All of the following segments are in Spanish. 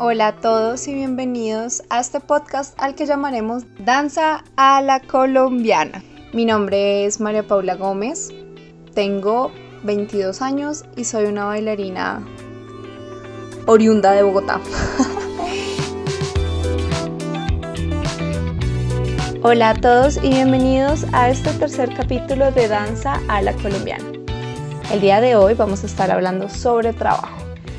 Hola a todos y bienvenidos a este podcast al que llamaremos Danza a la Colombiana. Mi nombre es María Paula Gómez, tengo 22 años y soy una bailarina oriunda de Bogotá. Hola a todos y bienvenidos a este tercer capítulo de Danza a la Colombiana. El día de hoy vamos a estar hablando sobre trabajo.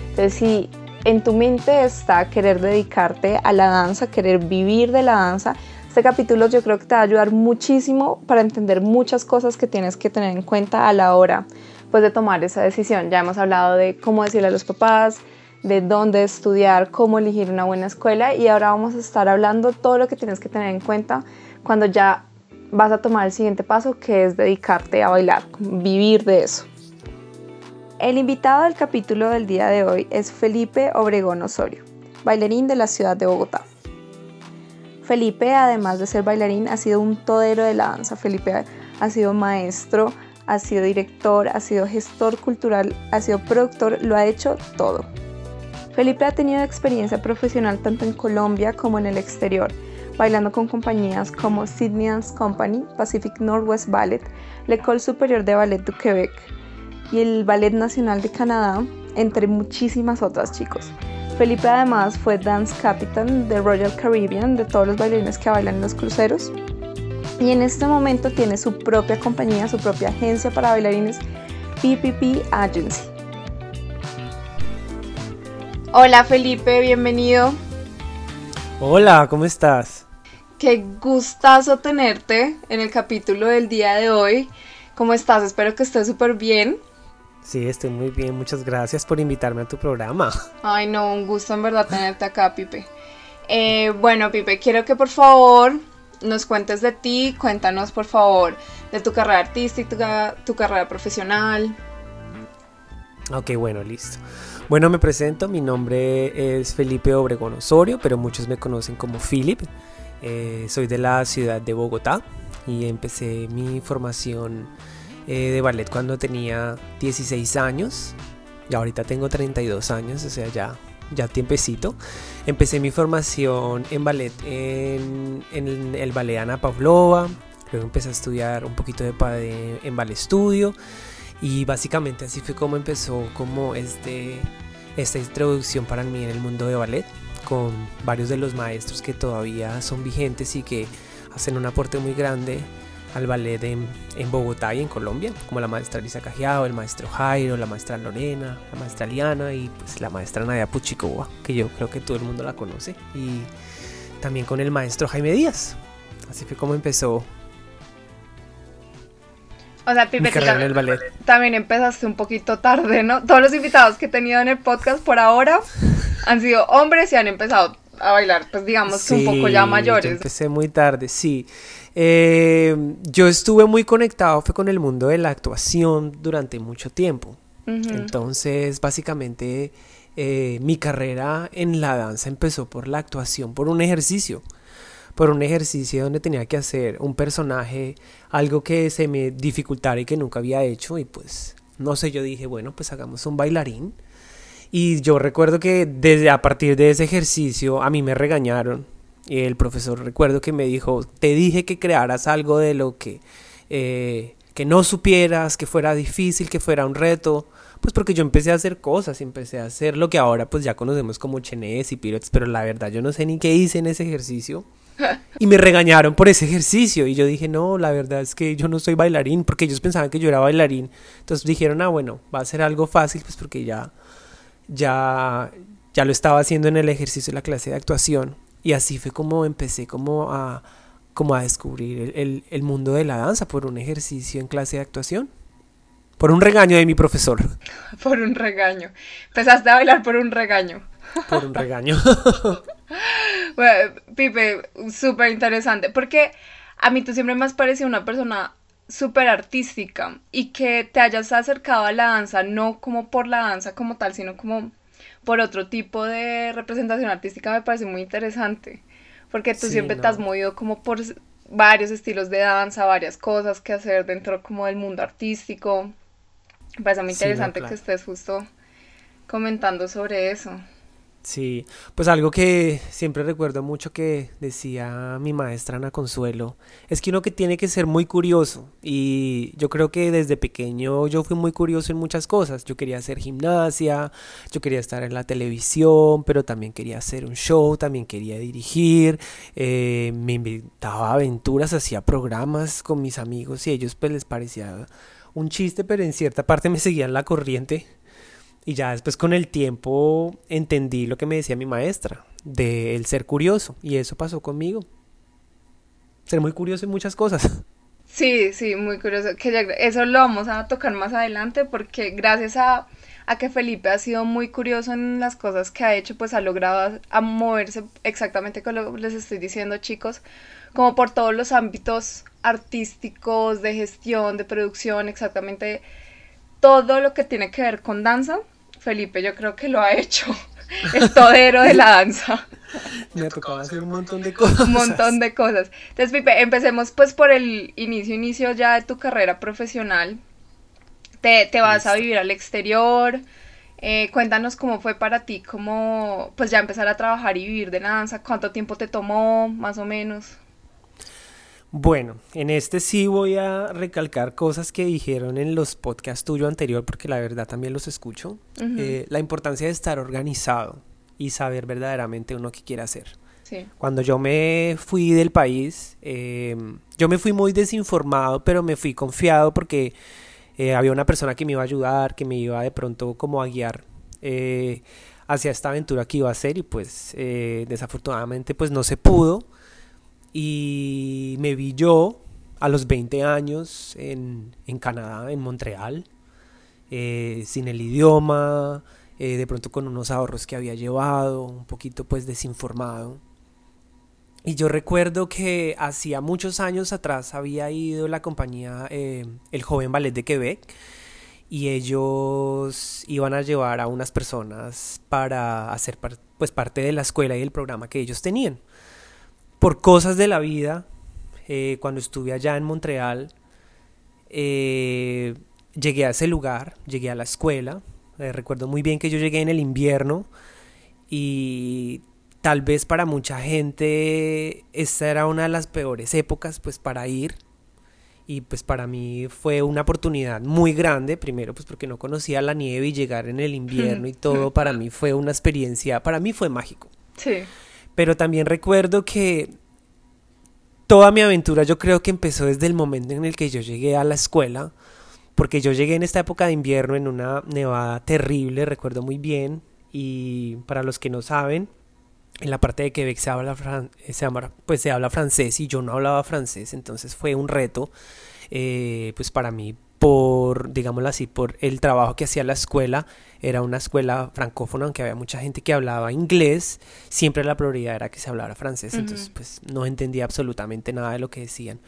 Entonces, si en tu mente está querer dedicarte a la danza, querer vivir de la danza, este capítulo yo creo que te va a ayudar muchísimo para entender muchas cosas que tienes que tener en cuenta a la hora pues, de tomar esa decisión. Ya hemos hablado de cómo decirle a los papás, de dónde estudiar, cómo elegir una buena escuela y ahora vamos a estar hablando todo lo que tienes que tener en cuenta cuando ya vas a tomar el siguiente paso que es dedicarte a bailar, vivir de eso. El invitado del capítulo del día de hoy es Felipe Obregón Osorio, bailarín de la ciudad de Bogotá. Felipe, además de ser bailarín, ha sido un todero de la danza. Felipe ha sido maestro, ha sido director, ha sido gestor cultural, ha sido productor, lo ha hecho todo. Felipe ha tenido experiencia profesional tanto en Colombia como en el exterior, bailando con compañías como Sydney Dance Company, Pacific Northwest Ballet, l'École Supérieure de Ballet du Québec, y el Ballet Nacional de Canadá, entre muchísimas otras chicos. Felipe además fue dance captain de Royal Caribbean, de todos los bailarines que bailan en los cruceros. Y en este momento tiene su propia compañía, su propia agencia para bailarines, PPP Agency. Hola Felipe, bienvenido. Hola, ¿cómo estás? Qué gustazo tenerte en el capítulo del día de hoy. ¿Cómo estás? Espero que estés súper bien. Sí, estoy muy bien. Muchas gracias por invitarme a tu programa. Ay, no, un gusto en verdad tenerte acá, Pipe. Eh, bueno, Pipe, quiero que por favor nos cuentes de ti. Cuéntanos, por favor, de tu carrera artística, tu carrera profesional. Ok, bueno, listo. Bueno, me presento. Mi nombre es Felipe Obregón Osorio, pero muchos me conocen como Philip. Eh, soy de la ciudad de Bogotá y empecé mi formación eh, de ballet cuando tenía 16 años. Y ahorita tengo 32 años, o sea, ya, ya tiempecito. Empecé mi formación en ballet en, el ballet Ana Pavlova. Luego empecé a estudiar un poquito de, en ballet estudio. Y básicamente así fue como empezó como este, esta introducción para mí en el mundo de ballet. Con varios de los maestros que todavía son vigentes y que hacen un aporte muy grande al ballet en, Bogotá y en Colombia, como la maestra Lisa Cajiao, el maestro Jairo, la maestra Lorena, la maestra Liana y pues la maestra Nadia Puchicoba, que yo creo que todo el mundo la conoce, y también con el maestro Jaime Díaz. Así fue como empezó. O sea, Pipe, también empezaste un poquito tarde, ¿no? Todos los invitados que he tenido en el podcast por ahora han sido hombres y han empezado a bailar, pues digamos, un poco ya mayores. empecé muy tarde, sí. Eh, yo estuve muy conectado fue con el mundo de la actuación durante mucho tiempo. Entonces, básicamente, eh, mi carrera en la danza empezó por la actuación, por un ejercicio. Por un ejercicio donde tenía que hacer un personaje, algo que se me dificultara y que nunca había hecho. Y pues, no sé, yo dije, bueno, pues hagamos un bailarín. Y yo recuerdo que desde a partir de ese ejercicio a mí me regañaron y el profesor recuerdo que me dijo, te dije que crearas algo de lo que, eh, que no supieras, que fuera difícil, que fuera un reto. Pues porque yo empecé a hacer cosas, empecé a hacer lo que ahora pues ya conocemos como chenes y piruetes, pero la verdad yo no sé ni qué hice en ese ejercicio. Y me regañaron por ese ejercicio. Y yo dije, no, la verdad es que yo no soy bailarín, porque ellos pensaban que yo era bailarín. Entonces dijeron, ah, bueno, va a ser algo fácil, pues porque ya, ya, ya lo estaba haciendo en el ejercicio de la clase de actuación. Y así fue como empecé como a, como a descubrir el, el, mundo de la danza por un ejercicio en clase de actuación. Por un regaño de mi profesor. Por un regaño. Empezaste a bailar por un regaño. Por un regaño. bueno, Pipe, súper interesante. Porque a mí tú siempre me has parecido una persona súper artística y que te hayas acercado a la danza, no como por la danza como tal, sino como por otro tipo de representación artística me parece muy interesante, porque tú siempre te has movido como por varios estilos de danza, varias cosas que hacer dentro como del mundo artístico. Me parece muy interesante que estés justo comentando sobre eso. Sí, pues algo que siempre recuerdo mucho que decía mi maestra Ana Consuelo, es que uno que tiene que ser muy curioso y yo creo que desde pequeño yo fui muy curioso en muchas cosas, yo quería hacer gimnasia, yo quería estar en la televisión, pero también quería hacer un show, también quería dirigir, eh, me inventaba aventuras, hacía programas con mis amigos y a ellos pues les parecía un chiste, pero en cierta parte me seguían la corriente y ya después con el tiempo entendí lo que me decía mi maestra, de el ser curioso. Y eso pasó conmigo. Ser muy curioso en muchas cosas. Sí, sí, muy curioso. Que eso lo vamos a tocar más adelante porque gracias a, a, que Felipe ha sido muy curioso en las cosas que ha hecho, pues ha logrado a, moverse exactamente con lo que les estoy diciendo chicos, como por todos los ámbitos artísticos, de gestión, de producción, exactamente todo lo que tiene que ver con danza Felipe yo creo que lo ha hecho. El todero de la danza. Me ha tocado hacer un montón de cosas. Un montón de cosas. Entonces, Pipe, empecemos pues por el inicio, inicio ya de tu carrera profesional. Te, te vas a vivir al exterior. Eh, cuéntanos cómo fue para ti, cómo pues ya empezar a trabajar y vivir de la danza, cuánto tiempo te tomó, más o menos. Bueno, en este sí voy a recalcar cosas que dijeron en los podcasts tuyo anterior, porque la verdad también los escucho. Eh, la importancia de estar organizado y saber verdaderamente uno qué quiere hacer. Cuando yo me fui del país, em, yo me fui muy desinformado, pero me fui confiado porque eh, había una persona que me iba a ayudar, que me iba de pronto como a guiar eh, hacia esta aventura que iba a hacer y pues desafortunadamente pues no se pudo y me vi yo a los 20 años en, en Canadá, en Montreal, eh, sin el idioma, eh, de pronto con unos ahorros que había llevado, un poquito pues desinformado. Y yo recuerdo que hacía muchos años atrás había ido la compañía eh, El Joven Ballet de Quebec y ellos iban a llevar a unas personas para hacer pues parte de la escuela y el programa que ellos tenían por cosas de la vida, eh, cuando estuve allá en Montreal, eh, llegué a ese lugar, llegué a la escuela. Eh, recuerdo muy bien que yo llegué en el invierno y tal vez para mucha gente esta era una de las peores épocas pues para ir y pues para mí fue una oportunidad muy grande, primero pues porque no conocía la nieve y llegar en el invierno y todo para mí fue una experiencia, para mí fue mágico. Sí pero también recuerdo que toda mi aventura yo creo que empezó desde el momento en el que yo llegué a la escuela, porque yo llegué en esta época de invierno en una nevada terrible, recuerdo muy bien, y para los que no saben, en la parte de Quebec se habla, se pues se habla francés y yo no hablaba francés, entonces fue un reto, eh, pues para mí por, digámoslo así, por el trabajo que hacía la escuela. Era una escuela francófona, aunque había mucha gente que hablaba inglés, siempre la prioridad era que se hablara francés, entonces pues no entendía absolutamente nada de lo que decían.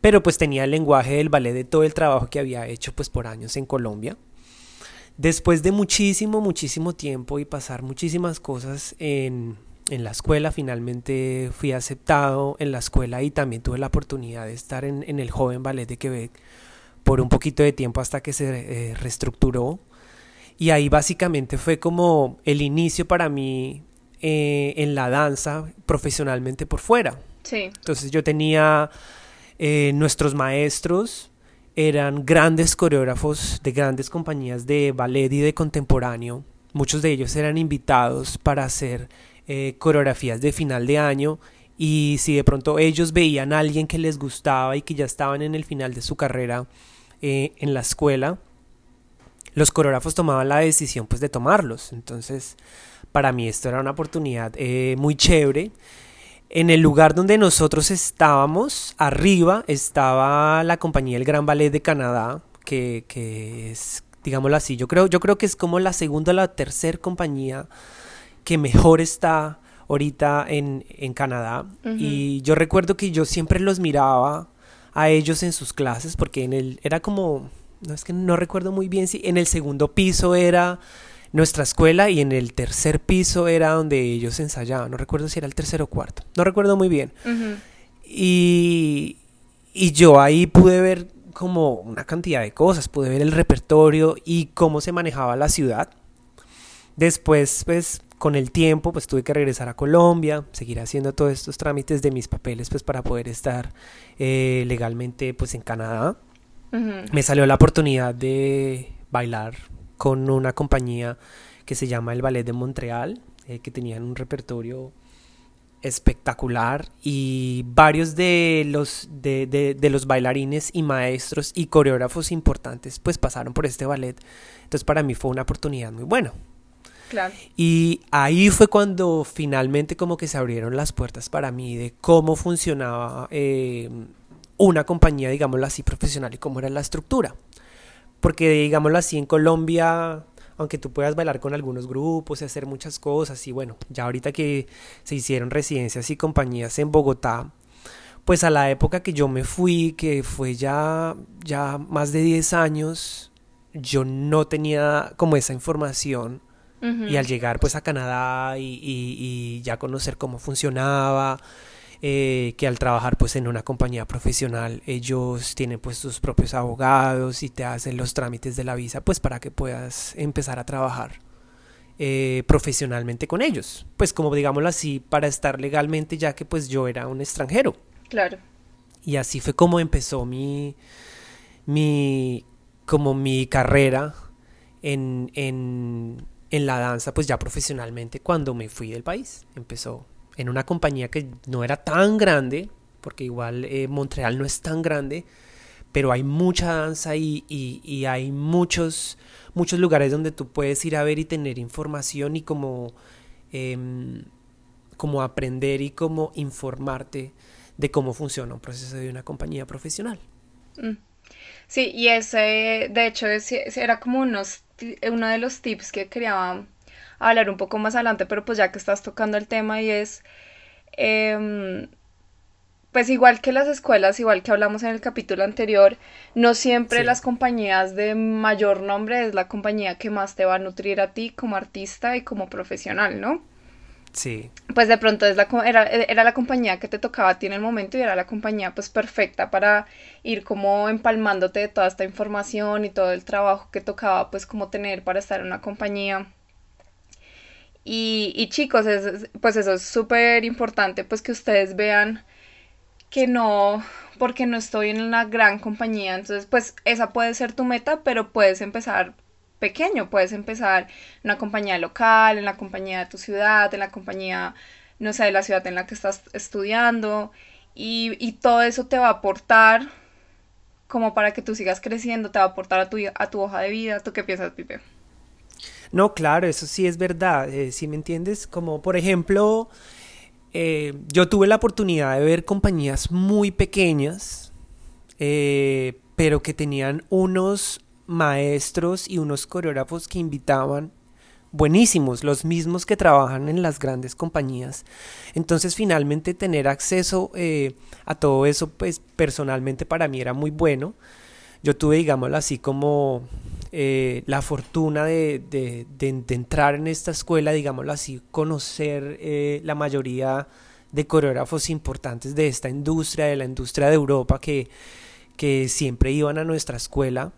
Pero pues tenía el lenguaje del ballet de todo el trabajo que había hecho pues por años en Colombia. Después de muchísimo, muchísimo tiempo y pasar muchísimas cosas en, en la escuela, finalmente fui aceptado en la escuela y también tuve la oportunidad de estar en, en el joven ballet de Quebec por un poquito de tiempo hasta que se eh, reestructuró. Y ahí básicamente fue como el inicio para mí eh, en la danza profesionalmente por fuera. Sí. Entonces yo tenía eh, nuestros maestros, eran grandes coreógrafos de grandes compañías de ballet y de contemporáneo. Muchos de ellos eran invitados para hacer coreografías de final de año y si de pronto ellos veían a alguien que les gustaba y que ya estaban en el final de su carrera, eh, en la escuela, los coreógrafos tomaban la decisión pues de tomarlos. Entonces, para mí esto era una oportunidad eh, muy chévere. En el lugar donde nosotros estábamos, arriba, estaba la compañía El Gran Ballet de Canadá, que, que es, digámoslo así, yo creo, yo creo que es como la segunda o la tercera compañía que mejor está ahorita en, en Canadá. Y yo recuerdo que yo siempre los miraba a ellos en sus clases, porque en el, era como, no es que no recuerdo muy bien si en el segundo piso era nuestra escuela y en el tercer piso era donde ellos ensayaban, no recuerdo si era el tercero o cuarto, no recuerdo muy bien. y, y yo ahí pude ver como una cantidad de cosas, pude ver el repertorio y cómo se manejaba la ciudad. Después, pues, con el tiempo pues tuve que regresar a Colombia, seguir haciendo todos estos trámites de mis papeles pues para poder estar eh, legalmente pues en Canadá. Me salió la oportunidad de bailar con una compañía que se llama el Ballet de Montreal, eh, que tenían un repertorio espectacular y varios de los, de, de, los bailarines y maestros y coreógrafos importantes pues pasaron por este ballet. Entonces para mí fue una oportunidad muy buena. Y ahí fue cuando finalmente como que se abrieron las puertas para mí de cómo funcionaba eh, una compañía, digámoslo así, profesional y cómo era la estructura. Porque digámoslo así, en Colombia aunque tú puedas bailar con algunos grupos y hacer muchas cosas, y bueno, ya ahorita que se hicieron residencias y compañías en Bogotá, pues a la época que yo me fui, que fue ya, ya más de 10 años, yo no tenía como esa información. Y al llegar pues a Canadá y, y ya conocer cómo funcionaba, eh, que al trabajar pues en una compañía profesional ellos tienen pues sus propios abogados y te hacen los trámites de la visa pues para que puedas empezar a trabajar eh, profesionalmente con ellos. Pues como digámoslo así para estar legalmente ya que pues yo era un extranjero. Claro. Y así fue como empezó mi mi como mi carrera en, en, en la danza pues ya profesionalmente cuando me fui del país empezó en una compañía que no era tan grande, porque igual eh, Montreal no es tan grande, pero hay mucha danza y, y, hay muchos, muchos lugares donde tú puedes ir a ver y tener información y como, em, aprender y como informarte de cómo funciona un proceso de una compañía profesional. Mm. Sí, y ese, de hecho, era como unos, uno de los tips que quería hablar un poco más adelante, pero pues ya que estás tocando el tema y es, em, pues igual que las escuelas, igual que hablamos en el capítulo anterior, no siempre las compañías de mayor nombre es la compañía que más te va a nutrir a ti como artista y como profesional, ¿no? Sí. Pues de pronto es la, era, era, la compañía que te tocaba a ti en el momento y era la compañía pues perfecta para ir como empalmándote de toda esta información y todo el trabajo que tocaba pues como tener para estar en una compañía. Y, y chicos, pues eso es súper importante, pues que ustedes vean que no, porque no estoy en una gran compañía, entonces pues esa puede ser tu meta, pero puedes empezar pequeño, puedes empezar en una compañía local, en la compañía de tu ciudad, en la compañía, no sé, de la ciudad en la que estás estudiando, y, y todo eso te va a aportar como para que tú sigas creciendo, te va a aportar a tu, a tu hoja de vida. ¿Tú qué piensas, Pipe? No, claro, eso sí es verdad, eh, si me entiendes, como por ejemplo, eh, yo tuve la oportunidad de ver compañías muy pequeñas, eh, pero que tenían unos maestros y unos coreógrafos que invitaban buenísimos, los mismos que trabajan en las grandes compañías. Entonces finalmente tener acceso a todo eso, pues personalmente para mí era muy bueno. Yo tuve, digámoslo así, como eh, la fortuna de, de, entrar en esta escuela, digámoslo así, conocer eh, la mayoría de coreógrafos importantes de esta industria, de la industria de Europa, que, que siempre iban a nuestra escuela.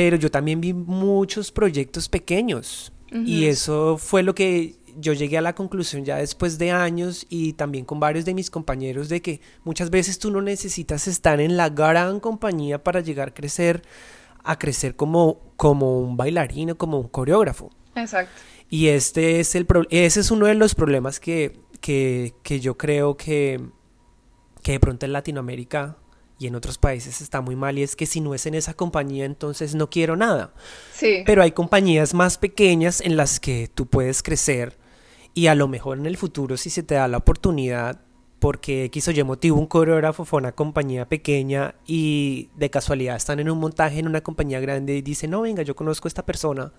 Pero yo también vi muchos proyectos pequeños y eso fue lo que yo llegué a la conclusión ya después de años y también con varios de mis compañeros de que muchas veces tú no necesitas estar en la gran compañía para llegar a crecer a crecer como, como un bailarín o como un coreógrafo. Exacto. Y este es el ese es uno de los problemas que, que, que yo creo que, que de pronto en Latinoamérica y en otros países está muy mal y es que si no es en esa compañía entonces no quiero nada. Sí. Pero hay compañías más pequeñas en las que tú puedes crecer y a lo mejor en el futuro si se te da la oportunidad porque X o Y motivo un coreógrafo fue a una compañía pequeña y de casualidad están en un montaje en una compañía grande y dicen, no, venga, yo conozco a esta persona,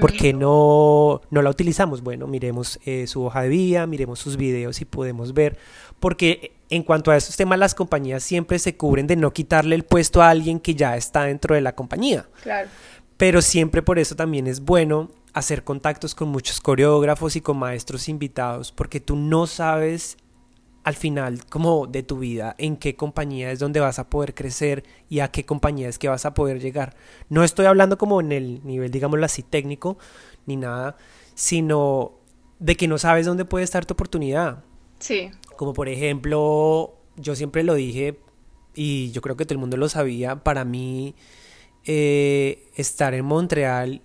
¿por qué no, no la utilizamos? Bueno, miremos eh, su hoja de vida, miremos sus videos y podemos ver, porque en cuanto a esos temas las compañías siempre se cubren de no quitarle el puesto a alguien que ya está dentro de la compañía. Claro. Pero siempre por eso también es bueno hacer contactos con muchos coreógrafos y con maestros invitados, porque tú no sabes al final como de tu vida, en qué compañía es donde vas a poder crecer y a qué compañía es que vas a poder llegar. No estoy hablando como en el nivel, digámoslo así, técnico, ni nada, sino de que no sabes dónde puede estar tu oportunidad. Sí. Como por ejemplo, yo siempre lo dije y yo creo que todo el mundo lo sabía, para mí eh, estar en Montreal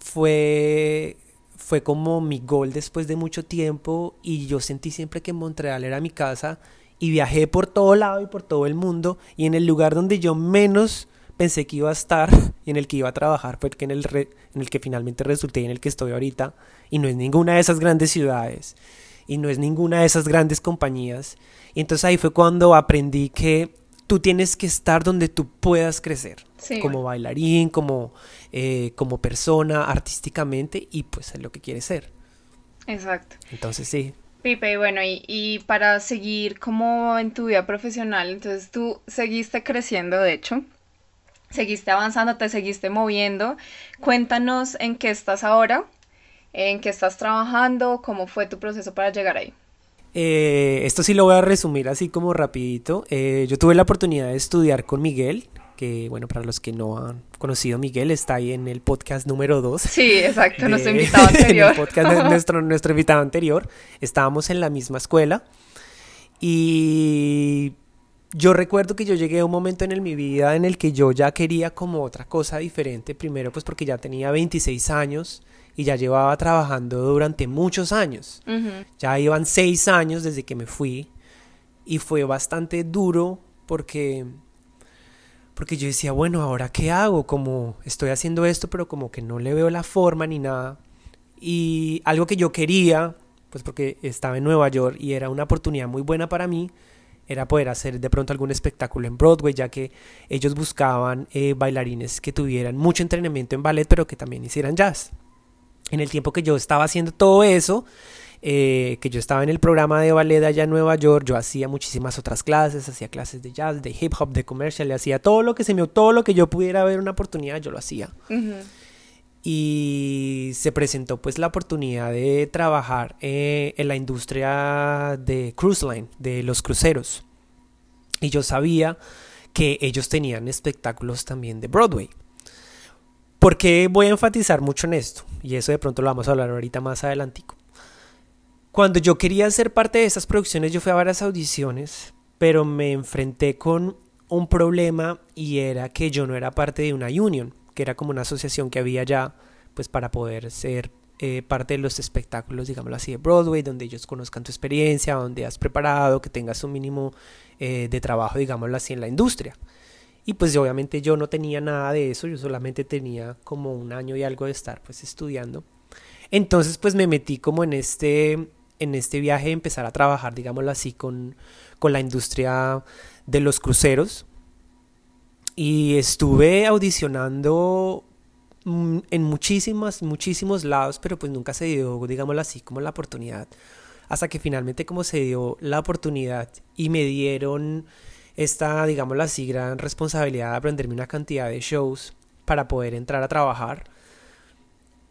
fue, fue como mi gol después de mucho tiempo y yo sentí siempre que Montreal era mi casa y viajé por todo lado y por todo el mundo y en el lugar donde yo menos pensé que iba a estar y en el que iba a trabajar fue en el, en el que finalmente resulté y en el que estoy ahorita y no es ninguna de esas grandes ciudades y no es ninguna de esas grandes compañías. Y entonces ahí fue cuando aprendí que tú tienes que estar donde tú puedas crecer como bailarín como eh, como persona artísticamente y pues es lo que quieres ser. Exacto. Entonces sí. Pipe, y bueno, y, y, para seguir como en tu vida profesional, entonces tú seguiste creciendo, de hecho, seguiste avanzando, te seguiste moviendo. Cuéntanos en qué estás ahora, en qué estás trabajando, cómo fue tu proceso para llegar ahí. Eh, esto sí lo voy a resumir así como rapidito. Eh, yo tuve la oportunidad de estudiar con Miguel, que bueno, para los que no han conocido Miguel, está ahí en el podcast número 2. Sí, exacto, nuestro invitado anterior. el podcast nuestro, nuestro invitado anterior. Estábamos en la misma escuela y yo recuerdo que yo llegué a un momento en mi vida en el que yo ya quería como otra cosa diferente, primero pues porque ya tenía 26 años y ya llevaba trabajando durante muchos años. Ya iban seis años desde que me fui y fue bastante duro porque porque yo decía, bueno, ahora qué hago? Como estoy haciendo esto, pero como que no le veo la forma ni nada. Y algo que yo quería, pues porque estaba en Nueva York y era una oportunidad muy buena para mí, era poder hacer de pronto algún espectáculo en Broadway, ya que ellos buscaban eh, bailarines que tuvieran mucho entrenamiento en ballet, pero que también hicieran jazz. En el tiempo que yo estaba haciendo todo eso, eh, que yo estaba en el programa de ballet allá en Nueva York, yo hacía muchísimas otras clases, hacía clases de jazz, de hip hop, de comercial, le hacía todo lo que se me, todo lo que yo pudiera ver una oportunidad, yo lo hacía. Y se presentó pues la oportunidad de trabajar eh, en la industria de cruise line, de los cruceros. Y yo sabía que ellos tenían espectáculos también de Broadway. ¿Por qué voy a enfatizar mucho en esto? Y eso de pronto lo vamos a hablar ahorita más adelantico. Cuando yo quería ser parte de esas producciones, yo fui a varias audiciones, pero me enfrenté con un problema y era que yo no era parte de una union que era como una asociación que había ya, pues para poder ser eh, parte de los espectáculos, digámoslo así, de Broadway, donde ellos conozcan tu experiencia, donde has preparado, que tengas un mínimo eh, de trabajo, digámoslo así, en la industria. Y pues obviamente yo no tenía nada de eso, yo solamente tenía como un año y algo de estar pues estudiando. Entonces pues me metí como en este, en este viaje de empezar a trabajar, digámoslo así, con, con la industria de los cruceros, y estuve audicionando mm, en muchísimas, muchísimos lados, pero pues nunca se dio, digámoslo así, como la oportunidad. Hasta que finalmente como se dio la oportunidad y me dieron esta, digámoslo así, gran responsabilidad de aprenderme una cantidad de shows para poder entrar a trabajar.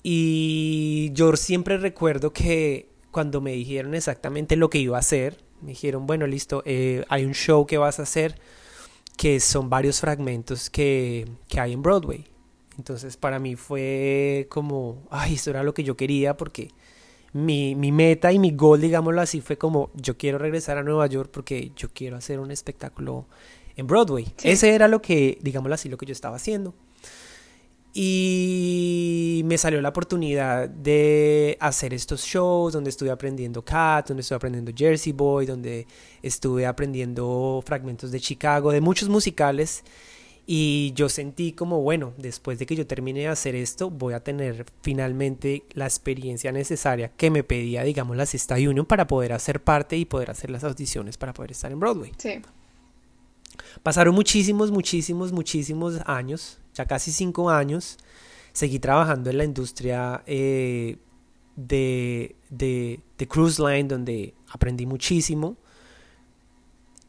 Y yo siempre recuerdo que cuando me dijeron exactamente lo que iba a hacer, me dijeron, bueno, listo, eh, hay un show que vas a hacer que son varios fragmentos que, que hay en Broadway. Entonces para mí fue como, ay, eso era lo que yo quería porque mi, mi, meta y mi gol, digámoslo así, fue como, yo quiero regresar a Nueva York porque yo quiero hacer un espectáculo en Broadway. Ese era lo que, digámoslo así, lo que yo estaba haciendo. Y me salió la oportunidad de hacer estos shows donde estuve aprendiendo Cat, donde estuve aprendiendo Jersey Boy, donde estuve aprendiendo fragmentos de Chicago, de muchos musicales. Y yo sentí como, bueno, después de que yo termine de hacer esto, voy a tener finalmente la experiencia necesaria que me pedía, digamos, la Sexta Union para poder hacer parte y poder hacer las audiciones para poder estar en Broadway. Sí. Pasaron muchísimos, muchísimos, muchísimos años ya casi cinco años, seguí trabajando en la industria eh, de, de, de cruise line, donde aprendí muchísimo.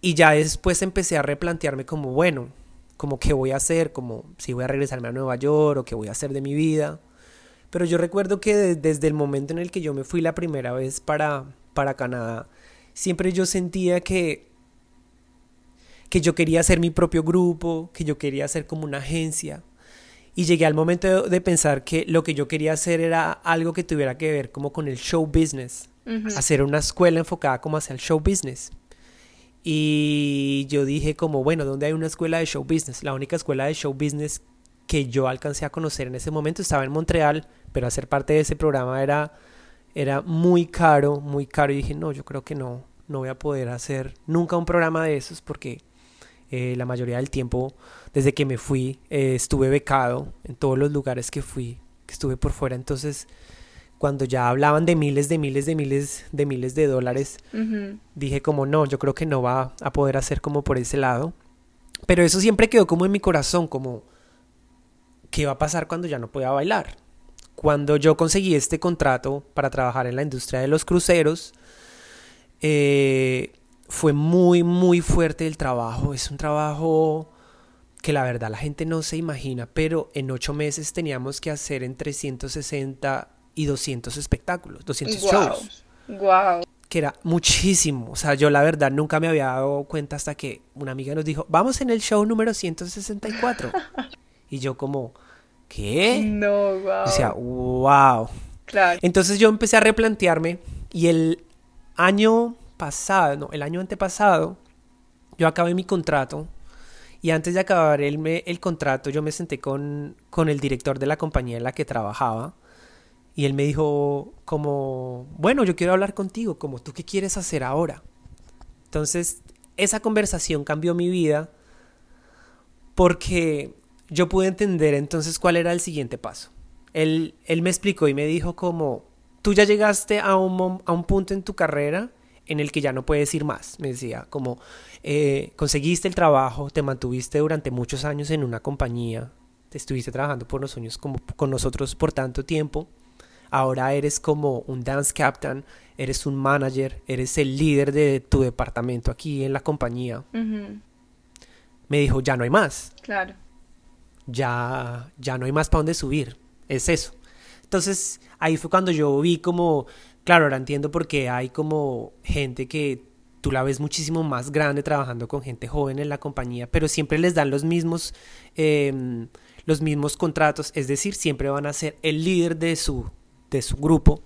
Y ya después empecé a replantearme como, bueno, como qué voy a hacer, como si voy a regresarme a Nueva York o qué voy a hacer de mi vida. Pero yo recuerdo que desde el momento en el que yo me fui la primera vez para, para Canadá, siempre yo sentía que que yo quería hacer mi propio grupo, que yo quería hacer como una agencia. Y llegué al momento de, pensar que lo que yo quería hacer era algo que tuviera que ver como con el show business. Hacer una escuela enfocada como hacia el show business. Y yo dije como, bueno, ¿dónde hay una escuela de show business? La única escuela de show business que yo alcancé a conocer en ese momento estaba en Montreal, pero hacer parte de ese programa era, era muy caro, muy caro. Y dije, no, yo creo que no, no voy a poder hacer nunca un programa de esos porque eh, la mayoría del tiempo, desde que me fui, eh, estuve becado en todos los lugares que fui, que estuve por fuera. Entonces, cuando ya hablaban de miles, de miles, de miles, de miles de dólares, dije como no, yo creo que no va a poder hacer como por ese lado. Pero eso siempre quedó como en mi corazón, como ¿qué va a pasar cuando ya no pueda bailar? Cuando yo conseguí este contrato para trabajar en la industria de los cruceros, eh, fue muy, muy fuerte el trabajo. Es un trabajo que la verdad la gente no se imagina, pero en ocho meses teníamos que hacer entre 160 y 200 espectáculos, 200 shows. Wow. Que era muchísimo. O sea, yo la verdad nunca me había dado cuenta hasta que una amiga nos dijo, vamos en el show número 164. y yo como, ¿qué? No, wow. O sea, wow. Claro. Entonces yo empecé a replantearme y el año pasado, no, el año antepasado, yo acabé mi contrato y antes de acabar el, el contrato yo me senté con, con el director de la compañía en la que trabajaba y él me dijo como, bueno, yo quiero hablar contigo, como tú qué quieres hacer ahora. Entonces, esa conversación cambió mi vida porque yo pude entender entonces cuál era el siguiente paso. Él, él me explicó y me dijo como, tú ya llegaste a un, a un punto en tu carrera en el que ya no puedes ir más. Me decía, como eh, conseguiste el trabajo, te mantuviste durante muchos años en una compañía, te estuviste trabajando por los años como con nosotros por tanto tiempo. Ahora eres como un dance captain, eres un manager, eres el líder de tu departamento aquí en la compañía. Me dijo, ya no hay más. Claro. Ya, ya no hay más para dónde subir. Es eso. Entonces ahí fue cuando yo vi como Claro, ahora entiendo por qué hay como gente que tú la ves muchísimo más grande trabajando con gente joven en la compañía, pero siempre les dan los mismos, em, los mismos contratos, es decir, siempre van a ser el líder de su, de su grupo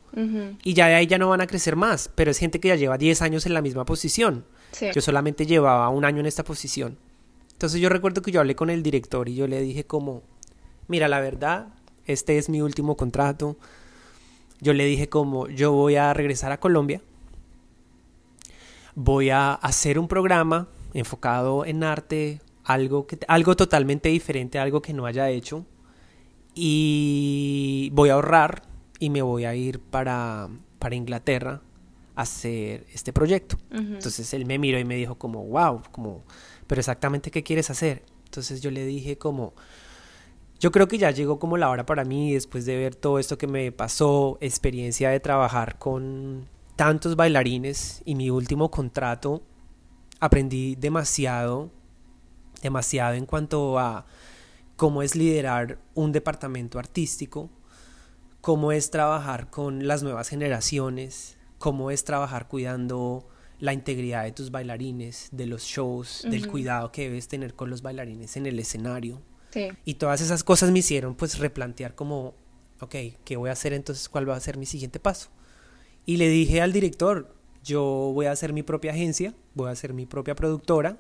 y ya de ahí ya no van a crecer más, pero es gente que ya lleva 10 años en la misma posición. Yo solamente llevaba un año en esta posición. Entonces yo recuerdo que yo hablé con el director y yo le dije como, mira, la verdad, este es mi último contrato, yo le dije como yo voy a regresar a Colombia, voy a hacer un programa enfocado en arte, algo, que, algo totalmente diferente, algo que no haya hecho, y voy a ahorrar y me voy a ir para, para Inglaterra a hacer este proyecto. Entonces él me miró y me dijo como, wow, como, pero exactamente qué quieres hacer. Entonces yo le dije como, yo creo que ya llegó como la hora para mí, después de ver todo esto que me pasó, experiencia de trabajar con tantos bailarines y mi último contrato, aprendí demasiado, demasiado en cuanto a cómo es liderar un departamento artístico, cómo es trabajar con las nuevas generaciones, cómo es trabajar cuidando la integridad de tus bailarines, de los shows, del cuidado que debes tener con los bailarines en el escenario. Y todas esas cosas me hicieron pues replantear como, ok, ¿qué voy a hacer entonces? ¿Cuál va a ser mi siguiente paso? Y le dije al director, yo voy a hacer mi propia agencia, voy a hacer mi propia productora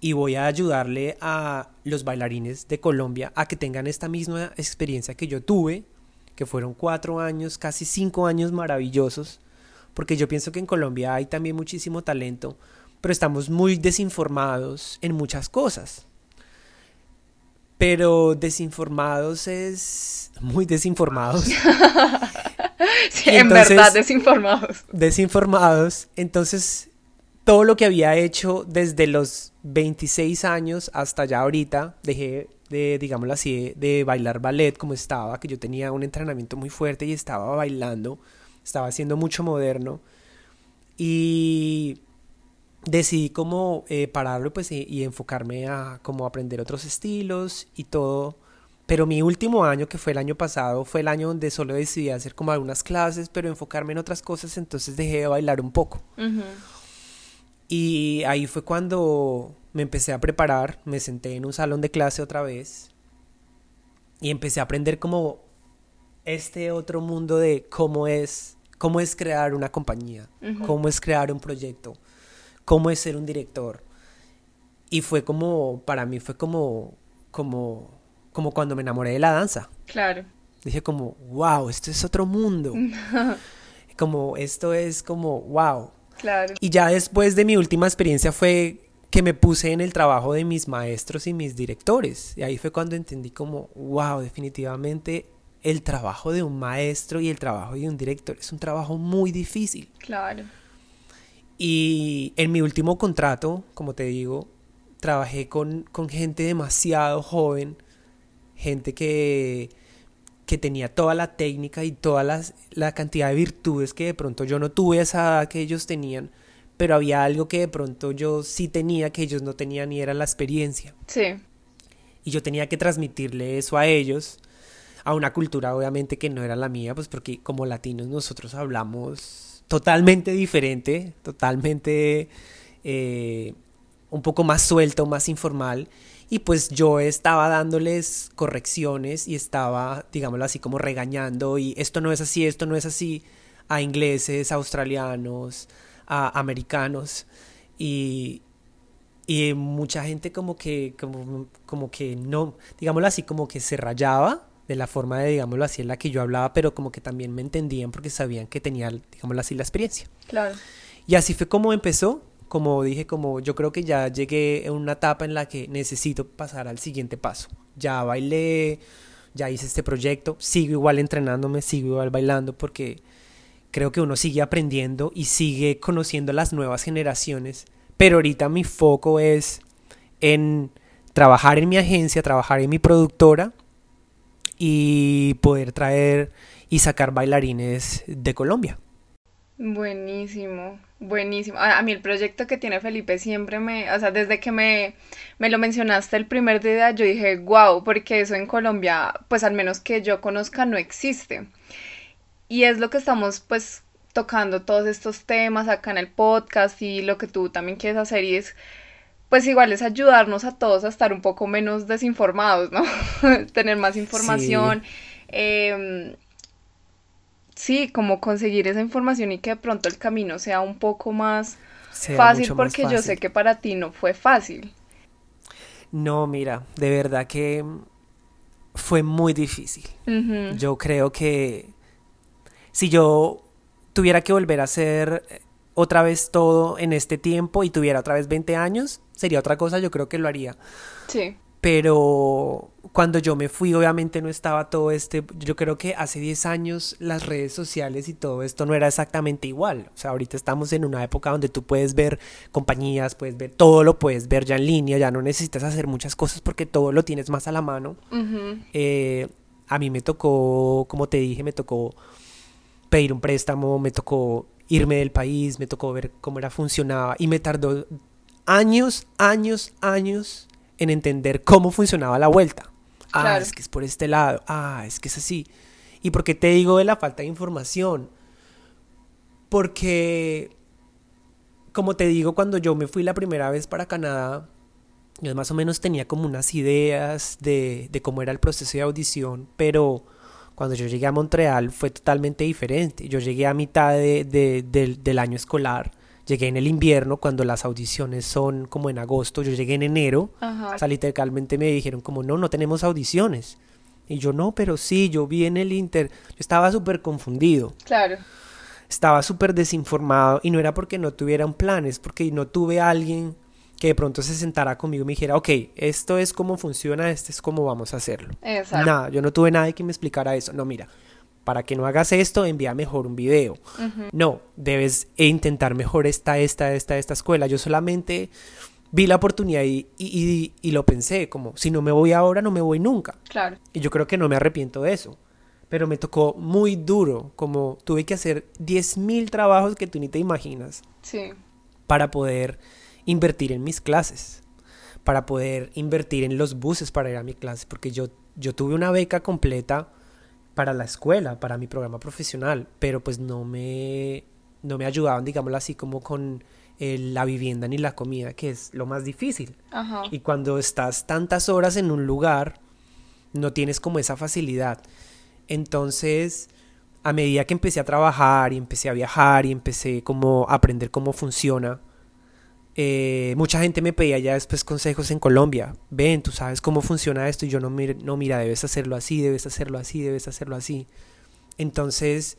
y voy a ayudarle a los bailarines de Colombia a que tengan esta misma experiencia que yo tuve, que fueron cuatro años, casi cinco años maravillosos, porque yo pienso que en Colombia hay también muchísimo talento, pero estamos muy desinformados en muchas cosas. Pero desinformados es muy desinformados. sí, en verdad, desinformados. Desinformados. Entonces, todo lo que había hecho desde los 26 años hasta ya ahorita, dejé de, digámoslo así, de, bailar ballet como estaba, que yo tenía un entrenamiento muy fuerte y estaba bailando, estaba haciendo mucho moderno. Y decidí como eh, pararlo pues y, enfocarme a como aprender otros estilos y todo. Pero mi último año que fue el año pasado fue el año donde solo decidí hacer como algunas clases pero enfocarme en otras cosas entonces dejé de bailar un poco. Y ahí fue cuando me empecé a preparar me senté en un salón de clase otra vez y empecé a aprender como este otro mundo de cómo es, cómo es crear una compañía, cómo es crear un proyecto, cómo es ser un director. Y fue como, para mí fue como, como, como cuando me enamoré de la danza. Claro. Dije como, wow, esto es otro mundo. como, esto es como, wow. Claro. Y ya después de mi última experiencia fue que me puse en el trabajo de mis maestros y mis directores. Y ahí fue cuando entendí como, wow, definitivamente el trabajo de un maestro y el trabajo de un director es un trabajo muy difícil. Claro. Y en mi último contrato, como te digo, trabajé con, con gente demasiado joven, gente que, que tenía toda la técnica y toda las, la cantidad de virtudes que de pronto yo no tuve esa edad que ellos tenían pero había algo que de pronto yo sí tenía que ellos no tenían y era la experiencia. Sí. Y yo tenía que transmitirle eso a ellos, a una cultura obviamente que no era la mía, pues porque como latinos nosotros hablamos totalmente diferente, totalmente eh, un poco más suelto, más informal. Y pues yo estaba dándoles correcciones y estaba, digámoslo así, como regañando y esto no es así, esto no es así a ingleses, australianos, a americanos y, y mucha gente como que, como, como que no, digámoslo así, como que se rayaba de la forma de, digámoslo así, en la que yo hablaba, pero como que también me entendían porque sabían que tenía, digámoslo así, la experiencia. Claro. Y así fue como empezó, como dije, como yo creo que ya llegué a una etapa en la que necesito pasar al siguiente paso. Ya bailé, ya hice este proyecto, sigo igual entrenándome, sigo igual bailando porque creo que uno sigue aprendiendo y sigue conociendo las nuevas generaciones, pero ahorita mi foco es en trabajar en mi agencia, trabajar en mi productora y poder traer y sacar bailarines de Colombia. Buenísimo, buenísimo. A, mí el proyecto que tiene Felipe siempre me, o sea, desde que me, me lo mencionaste el primer día, yo dije, wow, porque eso en Colombia, pues al menos que yo conozca, no existe. Y es lo que estamos pues tocando todos estos temas acá en el podcast y lo que tú también quieres hacer y es pues igual es ayudarnos a todos a estar un poco menos desinformados, ¿no? Tener más información. Sí. Em, sí, como conseguir esa información y que de pronto el camino sea un poco más fácil porque yo sé que para ti no fue fácil. No, mira, de verdad que fue muy difícil. Yo creo que si yo tuviera que volver a hacer eh, otra vez todo en este tiempo y tuviera otra vez 20 años, sería otra cosa, yo creo que lo haría. Sí. Pero cuando yo me fui, obviamente no estaba todo este, yo creo que hace 10 años las redes sociales y todo esto no era exactamente igual. O sea, ahorita estamos en una época donde tú puedes ver compañías, puedes ver todo, lo puedes ver ya en línea, ya no necesitas hacer muchas cosas porque todo lo tienes más a la mano. eh, a mí me tocó, como te dije, me tocó pedir un préstamo, me tocó irme del país, me tocó ver cómo era funcionaba y me tardó años, años, años en entender cómo funcionaba la vuelta. Ah, es que es por este lado. Ah, es que es así. ¿Y por qué te digo de la falta de información? Porque, como te digo, cuando yo me fui la primera vez para Canadá, yo más o menos tenía como unas ideas de, de cómo era el proceso de audición, pero cuando yo llegué a Montreal fue totalmente diferente. Yo llegué a mitad de, del año escolar, llegué en el invierno cuando las audiciones son como en agosto, yo llegué en enero, o sea, literalmente me dijeron como no, no tenemos audiciones. Y yo no, pero sí, yo vi en el Inter, yo estaba súper confundido. Claro. Estaba súper desinformado y no era porque no tuviera un plan, es porque no tuve a alguien que de pronto se sentara conmigo y me dijera, ok, esto es cómo funciona, esto es cómo vamos a hacerlo. Exacto. Nada, yo no tuve nadie que me explicara eso. No, mira, para que no hagas esto, envía mejor un video. No, debes intentar mejor esta, esta, esta, esta escuela. Yo solamente vi la oportunidad y, y, y, lo pensé, como, si no me voy ahora, no me voy nunca. Claro. Y yo creo que no me arrepiento de eso. Pero me tocó muy duro, como tuve que hacer 10.000 trabajos que tú ni te imaginas. Sí. Para poder invertir en mis clases, para poder invertir en los buses para ir a mi clase, porque yo, yo tuve una beca completa para la escuela, para mi programa profesional, pero pues no me, no me ayudaban, digámoslo así, como con eh, la vivienda ni la comida, que es lo más difícil. Ajá. Y cuando estás tantas horas en un lugar, no tienes como esa facilidad. Entonces, a medida que empecé a trabajar y empecé a viajar y empecé como a aprender cómo funciona, eh, mucha gente me pedía ya después consejos en Colombia. Ven, tú sabes cómo funciona esto y yo no, no mira, debes hacerlo así, debes hacerlo así, debes hacerlo así. Entonces,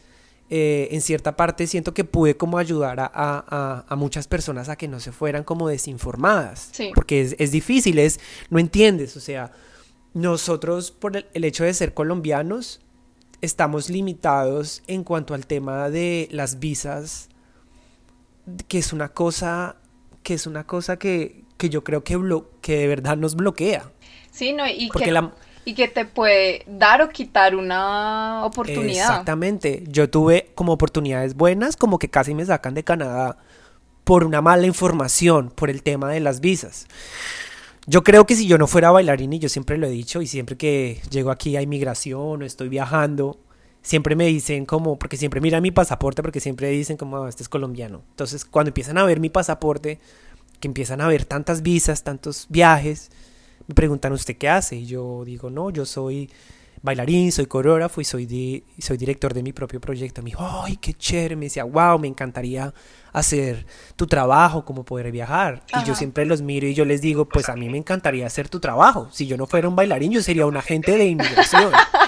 eh, en cierta parte siento que pude como ayudar a, muchas personas a que no se fueran como desinformadas. Porque es, es, difícil, es, no entiendes, o sea, nosotros por el, hecho de ser colombianos estamos limitados en cuanto al tema de las visas, que es una cosa, que es una cosa que, que yo creo que, que de verdad nos bloquea. Sí, no, y que... La, y que te puede dar o quitar una oportunidad. Exactamente. Yo tuve como oportunidades buenas, como que casi me sacan de Canadá por una mala información, por el tema de las visas. Yo creo que si yo no fuera bailarín, y yo siempre lo he dicho, y siempre que llego aquí a inmigración o estoy viajando, siempre me dicen como, porque siempre miran mi pasaporte, porque siempre dicen como, ah, este es colombiano. Entonces, cuando empiezan a ver mi pasaporte, que empiezan a ver tantas visas, tantos viajes, me preguntan, ¿usted qué hace? Y yo digo, no, yo soy bailarín, soy coreógrafo y soy, soy director de mi propio proyecto. Me dijo, ¡ay, qué chévere! Me decía, wow, me encantaría hacer tu trabajo, como poder viajar. Y yo siempre los miro y yo les digo, pues a mí me encantaría hacer tu trabajo. Si yo no fuera un bailarín, yo sería un agente de inmigración.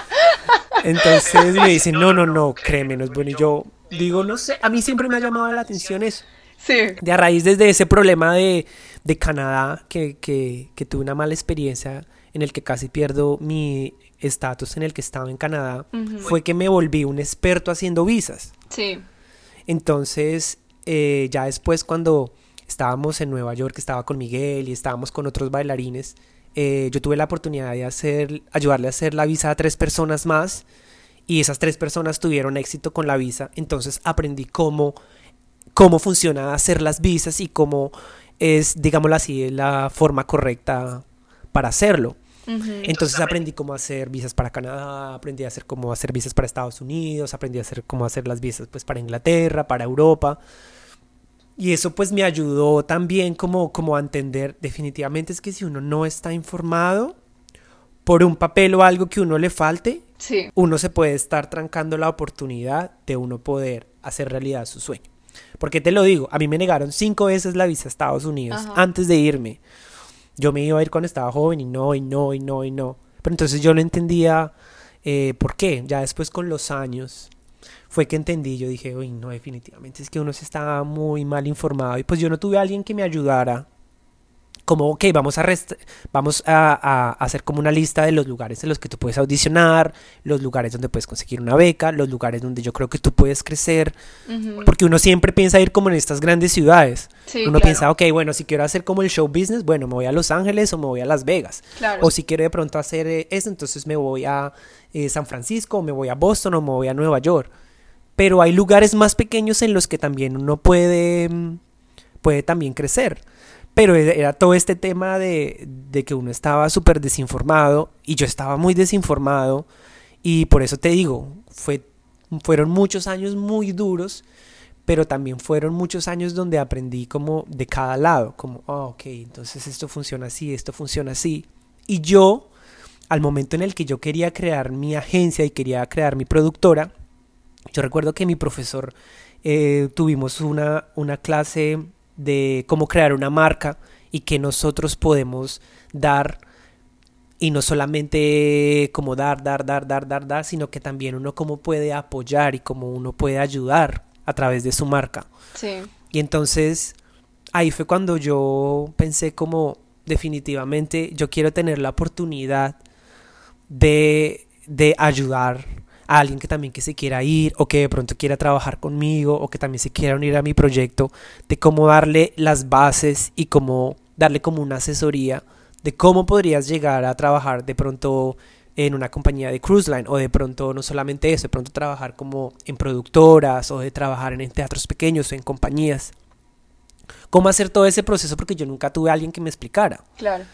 Entonces me dicen, no, no, no, créeme, no es bueno. Y yo digo, no sé, a mí siempre me ha llamado la atención eso. Sí. De a raíz desde ese problema de, de Canadá, que, que, que, tuve una mala experiencia en el que casi pierdo mi estatus en el que estaba en Canadá, fue que me volví un experto haciendo visas. Sí. Entonces, eh, ya después cuando estábamos en Nueva York, estaba con Miguel y estábamos con otros bailarines, eh, yo tuve la oportunidad de hacer, ayudarle a hacer la visa a tres personas más y esas tres personas tuvieron éxito con la visa, entonces aprendí cómo cómo funciona hacer las visas y cómo es, digámoslo así, la forma correcta para hacerlo. Entonces aprendí cómo hacer visas para Canadá, aprendí a hacer cómo hacer visas para Estados Unidos, aprendí a hacer cómo hacer las visas pues para Inglaterra, para Europa. Y eso pues me ayudó también como, como a entender definitivamente es que si uno no está informado por un papel o algo que uno le falte, uno se puede estar trancando la oportunidad de uno poder hacer realidad su sueño. Porque te lo digo, a mí me negaron cinco veces la visa a Estados Unidos antes de irme. Yo me iba a ir cuando estaba joven y no, y no, y no, y no. Pero entonces yo no entendía eh, por qué. Ya después con los años fue que entendí. Yo dije, uy, no, definitivamente es que uno se estaba muy mal informado. Y pues yo no tuve a alguien que me ayudara como, ok, vamos a, vamos a, hacer como una lista de los lugares en los que tú puedes audicionar, los lugares donde puedes conseguir una beca, los lugares donde yo creo que tú puedes crecer, porque uno siempre piensa ir como en estas grandes ciudades. uno piensa, ok, bueno, si quiero hacer como el show business, bueno, me voy a Los Ángeles o me voy a Las Vegas. O si quiero de pronto hacer eh, eso, entonces me voy a eh, San Francisco, o me voy a Boston o me voy a Nueva York. Pero hay lugares más pequeños en los que también uno puede, mm, puede también crecer. Pero e-, era todo este tema de, que uno estaba súper desinformado y yo estaba muy desinformado y por eso te digo, fue, fueron muchos años muy duros, pero también fueron muchos años donde aprendí como de cada lado, como, oh, ok, entonces esto funciona así, esto funciona así. Y yo, al momento en el que yo quería crear mi agencia y quería crear mi productora, yo recuerdo que mi profesor eh, tuvimos una, una clase de cómo crear una marca y que nosotros podemos dar y no solamente como dar, dar, dar, dar, dar, dar, sino que también uno cómo puede apoyar y cómo uno puede ayudar a través de su marca. Sí. Y entonces ahí fue cuando yo pensé como definitivamente yo quiero tener la oportunidad de, de ayudar a alguien que también que se quiera ir o que de pronto quiera trabajar conmigo o que también se quiera unir a mi proyecto, de cómo darle las bases y cómo darle como una asesoría de cómo podrías llegar a trabajar de pronto en una compañía de cruise line o de pronto no solamente eso, de pronto trabajar como en productoras o de trabajar en teatros pequeños o en compañías. Cómo hacer todo ese proceso porque yo nunca tuve a alguien que me explicara. Claro.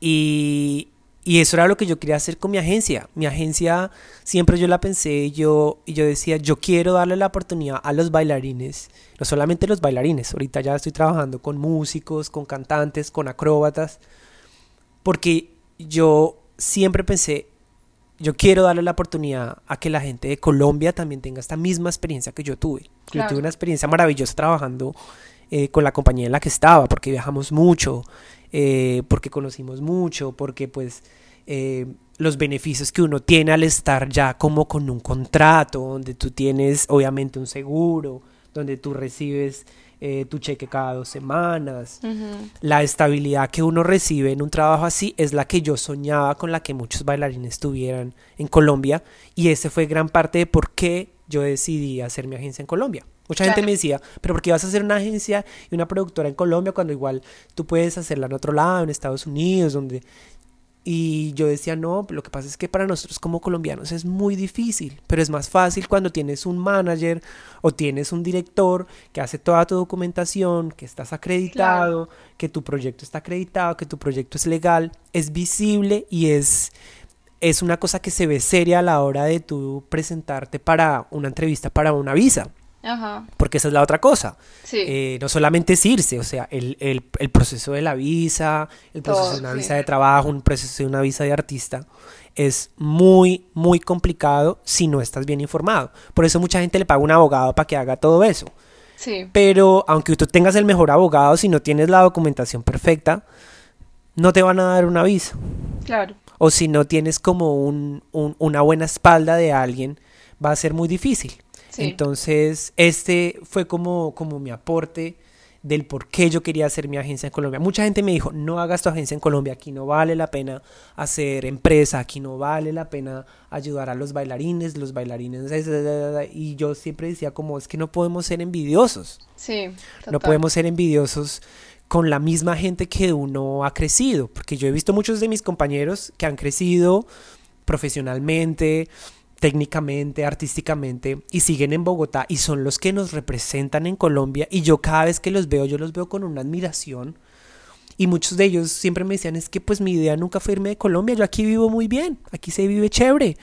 Y, y eso era lo que yo quería hacer con mi agencia. Mi agencia siempre yo la pensé yo, y yo decía, yo quiero darle la oportunidad a los bailarines, no solamente los bailarines, ahorita ya estoy trabajando con músicos, con cantantes, con acróbatas, porque yo siempre pensé, yo quiero darle la oportunidad a que la gente de Colombia también tenga esta misma experiencia que yo tuve. Yo tuve una experiencia maravillosa trabajando eh, con la compañía en la que estaba, porque viajamos mucho, eh, porque conocimos mucho, porque pues eh, los beneficios que uno tiene al estar ya como con un contrato, donde tú tienes obviamente un seguro, donde tú recibes eh, tu cheque cada dos semanas. La estabilidad que uno recibe en un trabajo así es la que yo soñaba con la que muchos bailarines tuvieran en Colombia y ese fue gran parte de por qué yo decidí hacer mi agencia en Colombia. Mucha gente me decía, pero ¿por qué vas a hacer una agencia y una productora en Colombia cuando igual tú puedes hacerla en otro lado, en Estados Unidos, donde y yo decía, no, lo que pasa es que para nosotros como colombianos es muy difícil, pero es más fácil cuando tienes un manager o tienes un director que hace toda tu documentación, que estás acreditado, que tu proyecto está acreditado, que tu proyecto es legal, es visible y es, es una cosa que se ve seria a la hora de tú presentarte para una entrevista para una visa. Porque esa es la otra cosa. Eh, no solamente es irse, o sea, el, proceso de la visa, el proceso de una visa de trabajo, un proceso de una visa de artista, es muy, muy complicado si no estás bien informado. Por eso mucha gente le paga un abogado para que haga todo eso. Pero aunque tú tengas el mejor abogado, si no tienes la documentación perfecta, no te van a dar una visa. Claro. O si no tienes como una buena espalda de alguien, va a ser muy difícil. Entonces, este fue como, como mi aporte del por qué yo quería hacer mi agencia en Colombia. Mucha gente me dijo, no hagas tu agencia en Colombia, aquí no vale la pena hacer empresa, aquí no vale la pena ayudar a los bailarines, los bailarines, y yo siempre decía como, es que no podemos ser envidiosos. Sí. No podemos ser envidiosos con la misma gente que uno ha crecido, porque yo he visto muchos de mis compañeros que han crecido profesionalmente, técnicamente, artísticamente, y siguen en Bogotá y son los que nos representan en Colombia y yo cada vez que los veo, yo los veo con una admiración. Y muchos de ellos siempre me decían, es que pues mi idea nunca fue irme de Colombia, yo aquí vivo muy bien, aquí se vive chévere.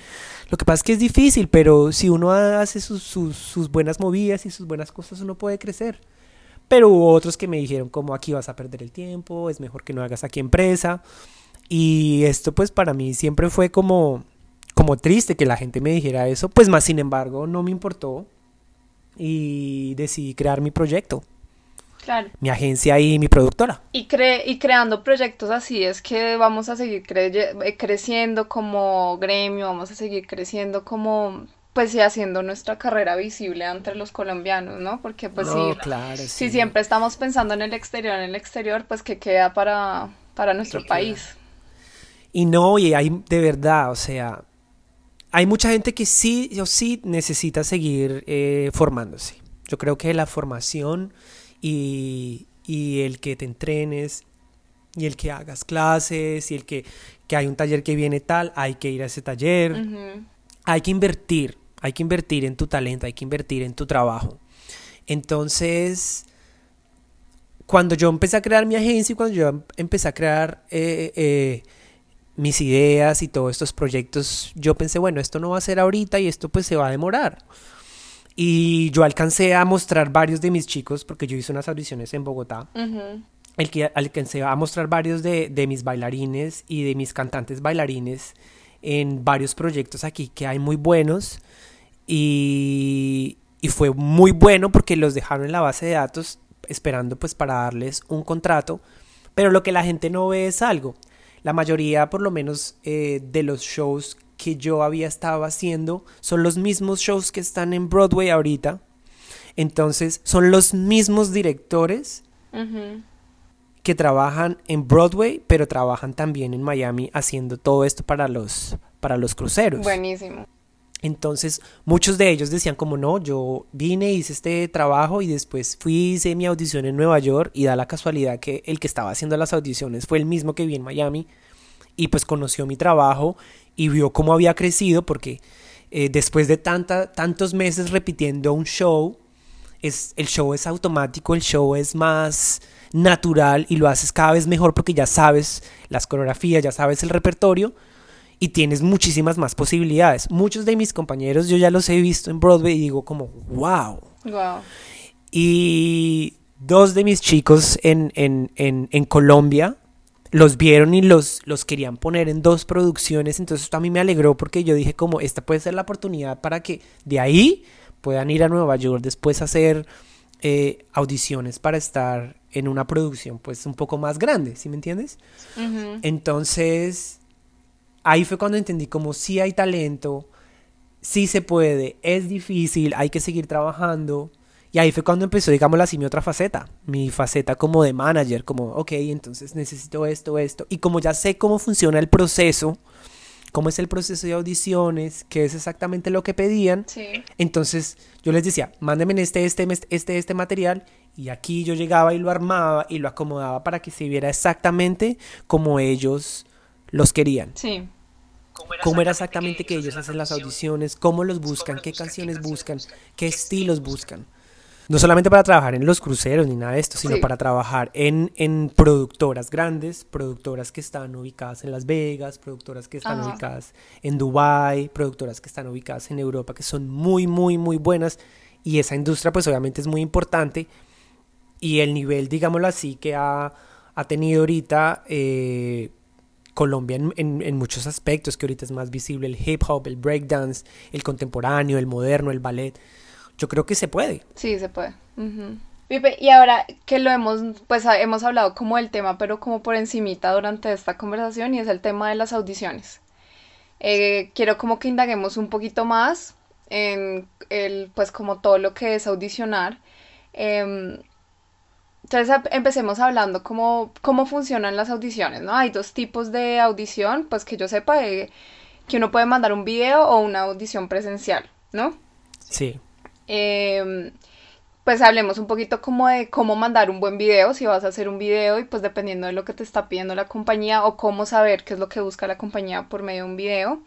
Lo que pasa es que es difícil, pero si uno hace sus, sus, buenas movidas y sus buenas cosas, uno puede crecer. Pero hubo otros que me dijeron, como aquí vas a perder el tiempo, es mejor que no hagas aquí empresa. Y esto pues para mí siempre fue como, como triste que la gente me dijera eso, pues más sin embargo no me importó y decidí crear mi proyecto. Claro. Mi agencia y mi productora. Y, cre y creando proyectos así es que vamos a seguir eh, creciendo como gremio, vamos a seguir creciendo como pues sí haciendo nuestra carrera visible entre los colombianos, ¿no? Porque pues sí, si siempre estamos pensando en el exterior, en el exterior, pues que queda para, para nuestro país. Y no, y hay de verdad, o sea, hay mucha gente que sí o sí necesita seguir eh, formándose. Yo creo que la formación y, el que te entrenes y el que hagas clases y el que, hay un taller que viene tal, hay que ir a ese taller. Hay que invertir, hay que invertir en tu talento, hay que invertir en tu trabajo. Entonces, cuando yo empecé a crear mi agencia y cuando yo empecé a crear eh, eh, mis ideas y todos estos proyectos, yo pensé, bueno, esto no va a ser ahorita y esto pues se va a demorar. Y yo alcancé a mostrar varios de mis chicos, porque yo hice unas audiciones en Bogotá, el que alcancé a mostrar varios de, de, mis bailarines y de mis cantantes bailarines en varios proyectos aquí que hay muy buenos. Y, y fue muy bueno porque los dejaron en la base de datos esperando pues para darles un contrato. Pero lo que la gente no ve es algo la mayoría, por lo menos, eh, de los shows que yo había estado haciendo son los mismos shows que están en Broadway ahorita. Entonces, son los mismos directores que trabajan en Broadway, pero trabajan también en Miami haciendo todo esto para los, para los cruceros. Buenísimo. Entonces, muchos de ellos decían como no, yo vine, hice este trabajo y después fui, hice mi audición en Nueva York y da la casualidad que el que estaba haciendo las audiciones fue el mismo que vi en Miami y pues conoció mi trabajo y vio cómo había crecido porque eh, después de tanta, tantos meses repitiendo un show, es, el show es automático, el show es más natural y lo haces cada vez mejor porque ya sabes las coreografías, ya sabes el repertorio y tienes muchísimas más posibilidades. Muchos de mis compañeros yo ya los he visto en Broadway y digo como, wow. Wow. Y dos de mis chicos en, en, en, en Colombia los vieron y los, los querían poner en dos producciones, entonces esto a mí me alegró porque yo dije como esta puede ser la oportunidad para que de ahí puedan ir a Nueva York después a hacer eh, audiciones para estar en una producción pues un poco más grande, ¿sí me entiendes? Entonces ahí fue cuando entendí como sí hay talento, sí se puede, es difícil, hay que seguir trabajando. Y ahí fue cuando empezó, digamos, así, mi otra faceta, mi faceta como de manager, como, ok, entonces necesito esto, esto. Y como ya sé cómo funciona el proceso, cómo es el proceso de audiciones, qué es exactamente lo que pedían, entonces yo les decía, mándenme este, este, este, este material. Y aquí yo llegaba y lo armaba y lo acomodaba para que se viera exactamente como ellos los querían. Sí. Cómo era exactamente que ellos hacen las audiciones, cómo los buscan, qué canciones buscan, qué estilos buscan. No solamente para trabajar en los cruceros ni nada de esto, sino para trabajar en, en, productoras grandes, productoras que están ubicadas en Las Vegas, productoras que están ubicadas en Dubai, productoras que están ubicadas en Europa, que son muy, muy, muy buenas. Y esa industria pues obviamente es muy importante. Y el nivel, digámoslo así, que ha, ha tenido ahorita... Eh, Colombia en, muchos aspectos, que ahorita es más visible el hip hop, el breakdance, el contemporáneo, el moderno, el ballet. Yo creo que se puede. Sí, se puede. Pipe, y ahora que lo hemos, pues hemos hablado como del tema, pero como por encimita durante esta conversación, y es el tema de las audiciones. Eh, quiero como que indaguemos un poquito más en el, pues como todo lo que es audicionar. Em, entonces empecemos hablando cómo, cómo funcionan las audiciones, ¿no? Hay dos tipos de audición, pues que yo sepa, eh, que uno puede mandar un video o una audición presencial, ¿no? Sí. Em, pues hablemos un poquito como de cómo mandar un buen video, si vas a hacer un video y pues dependiendo de lo que te está pidiendo la compañía o cómo saber qué es lo que busca la compañía por medio de un video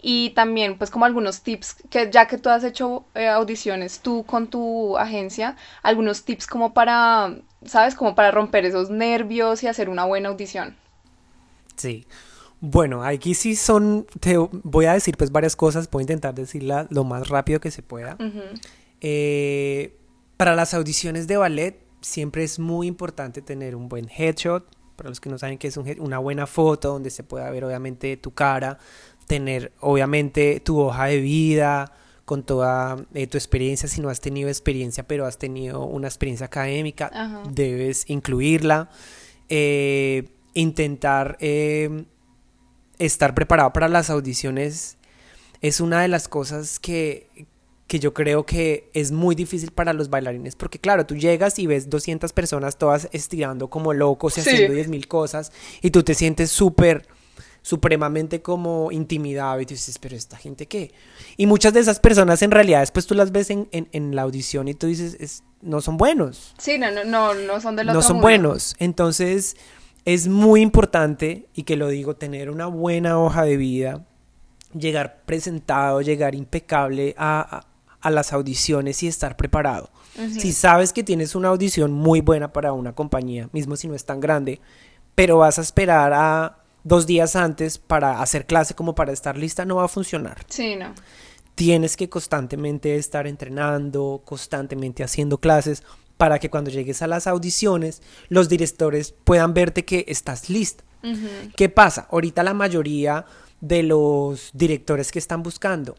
y también pues como algunos tips que ya que tú has hecho eh, audiciones tú con tu agencia, algunos tips como para, ¿sabes? Como para romper esos nervios y hacer una buena audición. Sí. Bueno, aquí sí son, te voy a decir pues varias cosas, voy a intentar decirla lo más rápido que se pueda. Eh, para las audiciones de ballet siempre es muy importante tener un buen headshot, para los que no saben qué es una buena foto donde se pueda ver obviamente tu cara, tener obviamente tu hoja de vida con toda eh, tu experiencia, si no has tenido experiencia, pero has tenido una experiencia académica, debes incluirla. Eh, intentar eh, estar preparado para las audiciones es una de las cosas que, que yo creo que es muy difícil para los bailarines, porque claro, tú llegas y ves 200 personas todas estirando como locos y haciendo 10.000 cosas, y tú te sientes súper supremamente como intimidado y dices, pero esta gente qué. Y muchas de esas personas en realidad después tú las ves en, en, la audición y tú dices, es, no son buenos. Sí, no, no, no, no son de los No son buenos. Entonces es muy importante, y que lo digo, tener una buena hoja de vida, llegar presentado, llegar impecable a, a, las audiciones y estar preparado. Si sabes que tienes una audición muy buena para una compañía, mismo si no es tan grande, pero vas a esperar a dos días antes para hacer clase como para estar lista, no va a funcionar. Sí, no. Tienes que constantemente estar entrenando, constantemente haciendo clases para que cuando llegues a las audiciones los directores puedan verte que estás lista. ¿Qué pasa? Ahorita la mayoría de los directores que están buscando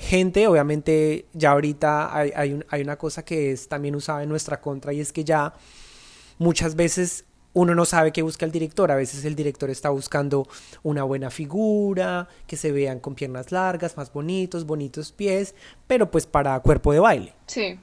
gente, obviamente ya ahorita hay, hay, hay una cosa que es también usada en nuestra contra y es que ya muchas veces uno no sabe qué busca el director. A veces el director está buscando una buena figura, que se vean con piernas largas, más bonitos, bonitos pies, pero pues para cuerpo de baile. Sí.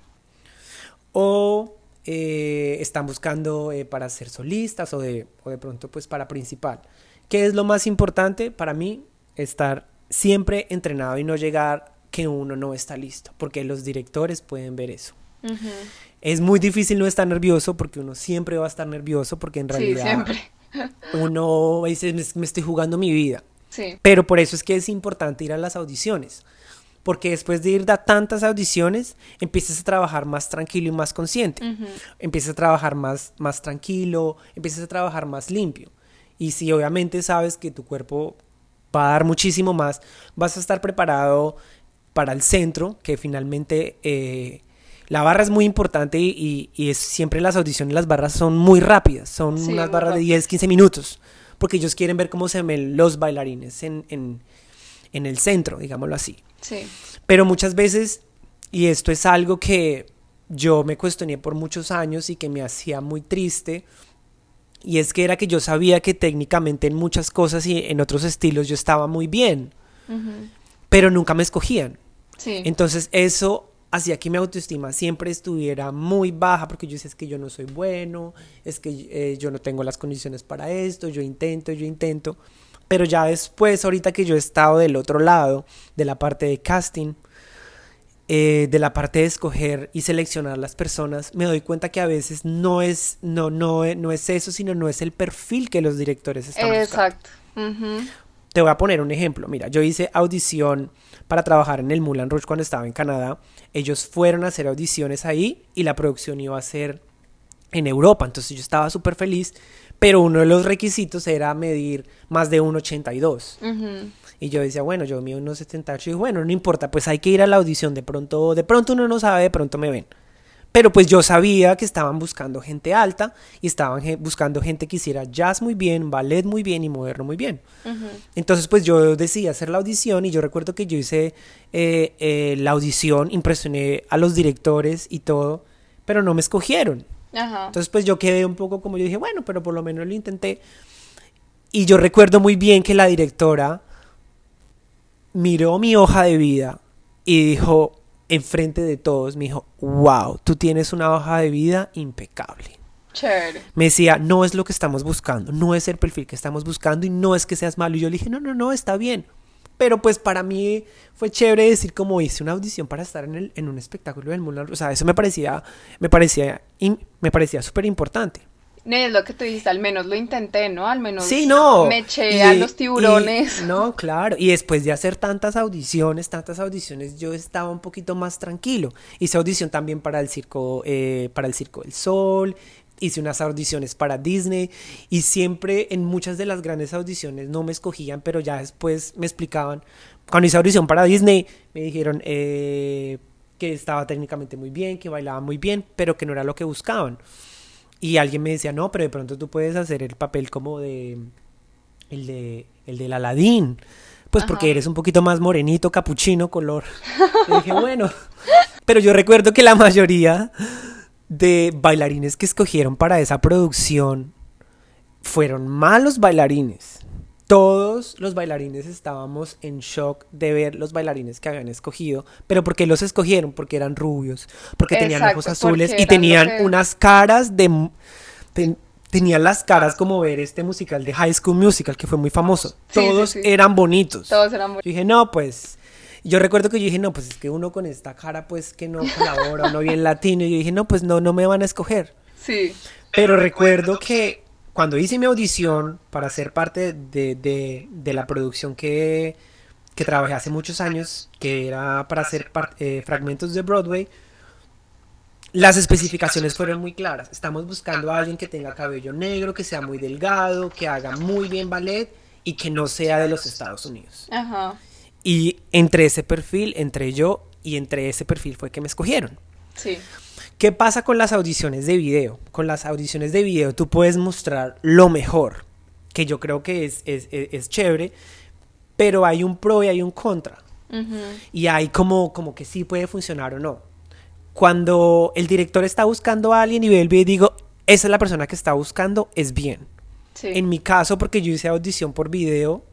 O eh, están buscando eh, para ser solistas o de, o de pronto pues para principal. ¿Qué es lo más importante para mí? Estar siempre entrenado y no llegar que uno no está listo, porque los directores pueden ver eso. Es muy difícil no estar nervioso porque uno siempre va a estar nervioso porque en realidad uno dice, me, estoy jugando mi vida. Pero por eso es que es importante ir a las audiciones. Porque después de ir a tantas audiciones, empiezas a trabajar más tranquilo y más consciente. Empiezas a trabajar más, más tranquilo, empiezas a trabajar más limpio. Y si obviamente sabes que tu cuerpo va a dar muchísimo más, vas a estar preparado para el centro, que finalmente eh, La barra es muy importante y, y, es siempre las audiciones, las barras son muy rápidas, son unas barras de 10, 15 minutos, porque ellos quieren ver cómo se ven los bailarines en, en, en el centro, digámoslo así. Sí. Pero muchas veces, y esto es algo que yo me cuestioné por muchos años y que me hacía muy triste, y es que era que yo sabía que técnicamente en muchas cosas y en otros estilos yo estaba muy bien, pero nunca me escogían. Sí. Entonces eso hacía que mi autoestima siempre estuviera muy baja porque yo decía es que yo no soy bueno, es que eh, yo no tengo las condiciones para esto, yo intento, yo intento. Pero ya después, ahorita que yo he estado del otro lado, de la parte de casting, eh, de la parte de escoger y seleccionar las personas, me doy cuenta que a veces no es, no, no, no es eso, sino no es el perfil que los directores están Exacto. Te voy a poner un ejemplo. Mira, yo hice audición para trabajar en el Moulin Rouge cuando estaba en Canadá. Ellos fueron a hacer audiciones ahí y la producción iba a ser en Europa. Entonces yo estaba súper feliz, pero uno de los requisitos era medir más de 1,82. Y yo decía, bueno, yo mido unos 78 y bueno, no importa, pues hay que ir a la audición, de pronto, de pronto uno no sabe, de pronto me ven. Pero pues yo sabía que estaban buscando gente alta y estaban buscando gente que hiciera jazz muy bien, ballet muy bien y moderno muy bien. Entonces pues yo decidí hacer la audición y yo recuerdo que yo hice eh, eh, la audición, impresioné a los directores y todo, pero no me escogieron. Entonces pues yo quedé un poco como yo dije, bueno, pero por lo menos lo intenté. Y yo recuerdo muy bien que la directora miró mi hoja de vida y dijo, enfrente de todos, me dijo, wow, tú tienes una hoja de vida impecable. Chévere. Me decía, no es lo que estamos buscando, no es el perfil que estamos buscando y no es que seas malo. Y yo le dije, no, no, no, está bien. Pero pues para mí fue chévere decir como hice una audición para estar en, el, en un espectáculo del mundo. O sea, eso me parecía, me parecía, me parecía súper importante. No, es lo que tú dijiste, al menos lo intenté, ¿no? Al menos sí, no. me eché a los tiburones. no, claro. Y después de hacer tantas audiciones, tantas audiciones, yo estaba un poquito más tranquilo. Hice audición también para el circo, eh, para el Circo del Sol. Hice unas audiciones para Disney y siempre en muchas de las grandes audiciones no me escogían, pero ya después me explicaban. Cuando hice audición para Disney, me dijeron eh, que estaba técnicamente muy bien, que bailaba muy bien, pero que no era lo que buscaban. Y alguien me decía, no, pero de pronto tú puedes hacer el papel como de. El de. El del Aladín. Pues porque eres un poquito más morenito, capuchino, color. Y dije, bueno. Pero yo recuerdo que la mayoría de bailarines que escogieron para esa producción fueron malos bailarines todos los bailarines estábamos en shock de ver los bailarines que habían escogido, pero porque los escogieron? Porque eran rubios, porque tenían ojos azules y tenían unas caras de... tenían las caras como ver este musical de High School Musical, que fue muy famoso. Todos eran bonitos. Todos eran bonitos. Yo dije, no, pues... Yo recuerdo que yo dije, no, pues es que uno con esta cara, pues que no colabora, no bien latino. Y yo dije, no, pues no, no me van a escoger. Sí. Pero recuerdo que cuando hice mi audición para ser parte de, la producción que, trabajé hace muchos años, que era para hacer eh, fragmentos de Broadway, las especificaciones fueron muy claras. Estamos buscando a alguien que tenga cabello negro, que sea muy delgado, que haga muy bien ballet y que no sea de los Estados Unidos. Ajá. Y entre ese perfil, entre yo y entre ese perfil fue que me escogieron. Sí. ¿Qué pasa con las audiciones de video? Con las audiciones de video tú puedes mostrar lo mejor, que yo creo que es, es, chévere, pero hay un pro y hay un contra. Y hay como, como que sí puede funcionar o no. Cuando el director está buscando a alguien y ve el video y digo, esa es la persona que está buscando, es bien. En mi caso, porque yo hice audición por video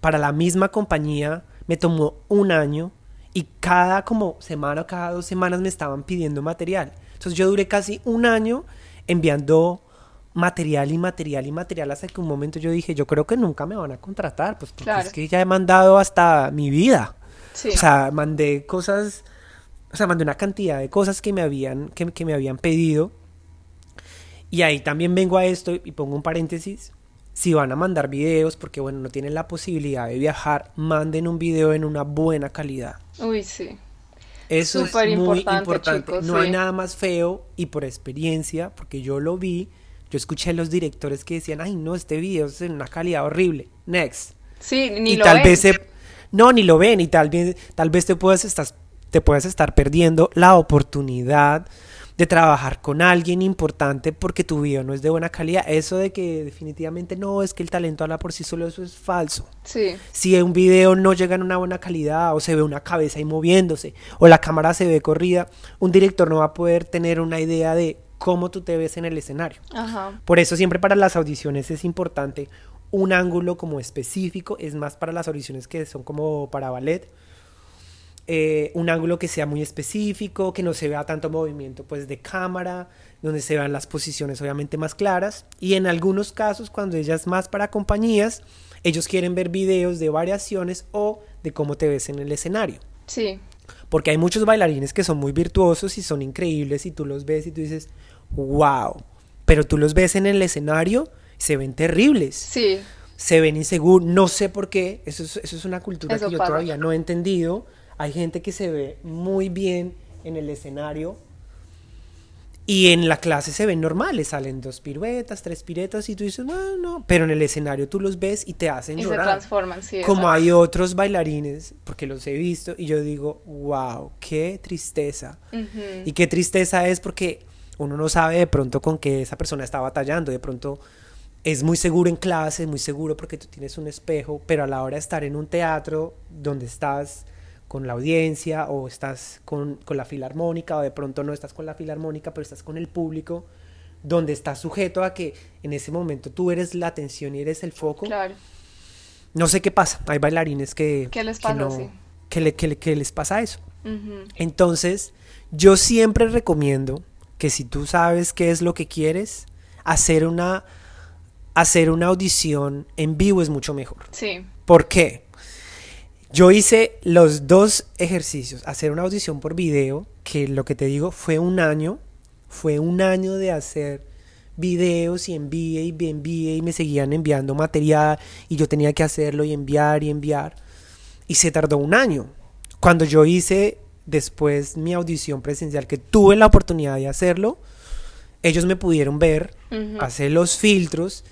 para la misma compañía, me tomó un año y cada como semana o cada dos semanas me estaban pidiendo material. Entonces yo duré casi un año enviando material y material y material hasta que un momento yo dije, yo creo que nunca me van a contratar, pues porque es que ya he mandado hasta mi vida. O sea, mandé cosas, o sea, mandé una cantidad de cosas que me habían, que, que me habían pedido. Y ahí también vengo a esto y pongo un paréntesis si van a mandar videos, porque bueno, no tienen la posibilidad de viajar, manden un video en una buena calidad. Uy, sí. Eso es muy importante. no hay nada más feo y por experiencia, porque yo lo vi, yo escuché a los directores que decían, ay, no, este video es en una calidad horrible. Next. Sí, ni y lo tal ven. vez no, ni lo ven y tal vez, tal vez te puedas estar te puedes estar perdiendo la oportunidad de trabajar con alguien importante porque tu video no es de buena calidad. Eso de que definitivamente no, es que el talento habla por sí solo, eso es falso. Sí. Si un video no llega en una buena calidad o se ve una cabeza ahí moviéndose o la cámara se ve corrida, un director no va a poder tener una idea de cómo tú te ves en el escenario. Ajá. Por eso siempre para las audiciones es importante un ángulo como específico, es más para las audiciones que son como para ballet eh, un ángulo que sea muy específico, que no se vea tanto movimiento pues de cámara, donde se vean las posiciones obviamente más claras. Y en algunos casos, cuando ella es más para compañías, ellos quieren ver videos de variaciones o de cómo te ves en el escenario. Sí. Porque hay muchos bailarines que son muy virtuosos y son increíbles y tú los ves y tú dices, wow, pero tú los ves en el escenario, se ven terribles. Sí. Se ven inseguros, no sé por qué, eso es, eso es una cultura que yo todavía no he entendido hay gente que se ve muy bien en el escenario y en la clase se ven normales, salen dos piruetas, tres piruetas y tú dices, no, no, pero en el escenario tú los ves y te hacen y llorar. se transforman, sí. Como hay otros bailarines, porque los he visto y yo digo, wow, qué tristeza. Y qué tristeza es porque uno no sabe de pronto con qué esa persona está batallando, de pronto es muy seguro en clase, muy seguro porque tú tienes un espejo, pero a la hora de estar en un teatro donde estás con la audiencia o estás con, la filarmónica o de pronto no estás con la filarmónica pero estás con el público donde estás sujeto a que en ese momento tú eres la atención y eres el foco. Claro. No sé qué pasa, hay bailarines que... ¿Qué les pasa? Que, les pasa eso. Entonces, yo siempre recomiendo que si tú sabes qué es lo que quieres, hacer una, hacer una audición en vivo es mucho mejor. Sí. ¿Por qué? Yo hice los dos ejercicios, hacer una audición por video, que lo que te digo fue un año, fue un año de hacer videos y envíe y envíe y me seguían enviando material y yo tenía que hacerlo y enviar y enviar. Y se tardó un año. Cuando yo hice después mi audición presencial, que tuve la oportunidad de hacerlo, ellos me pudieron ver, hacer los filtros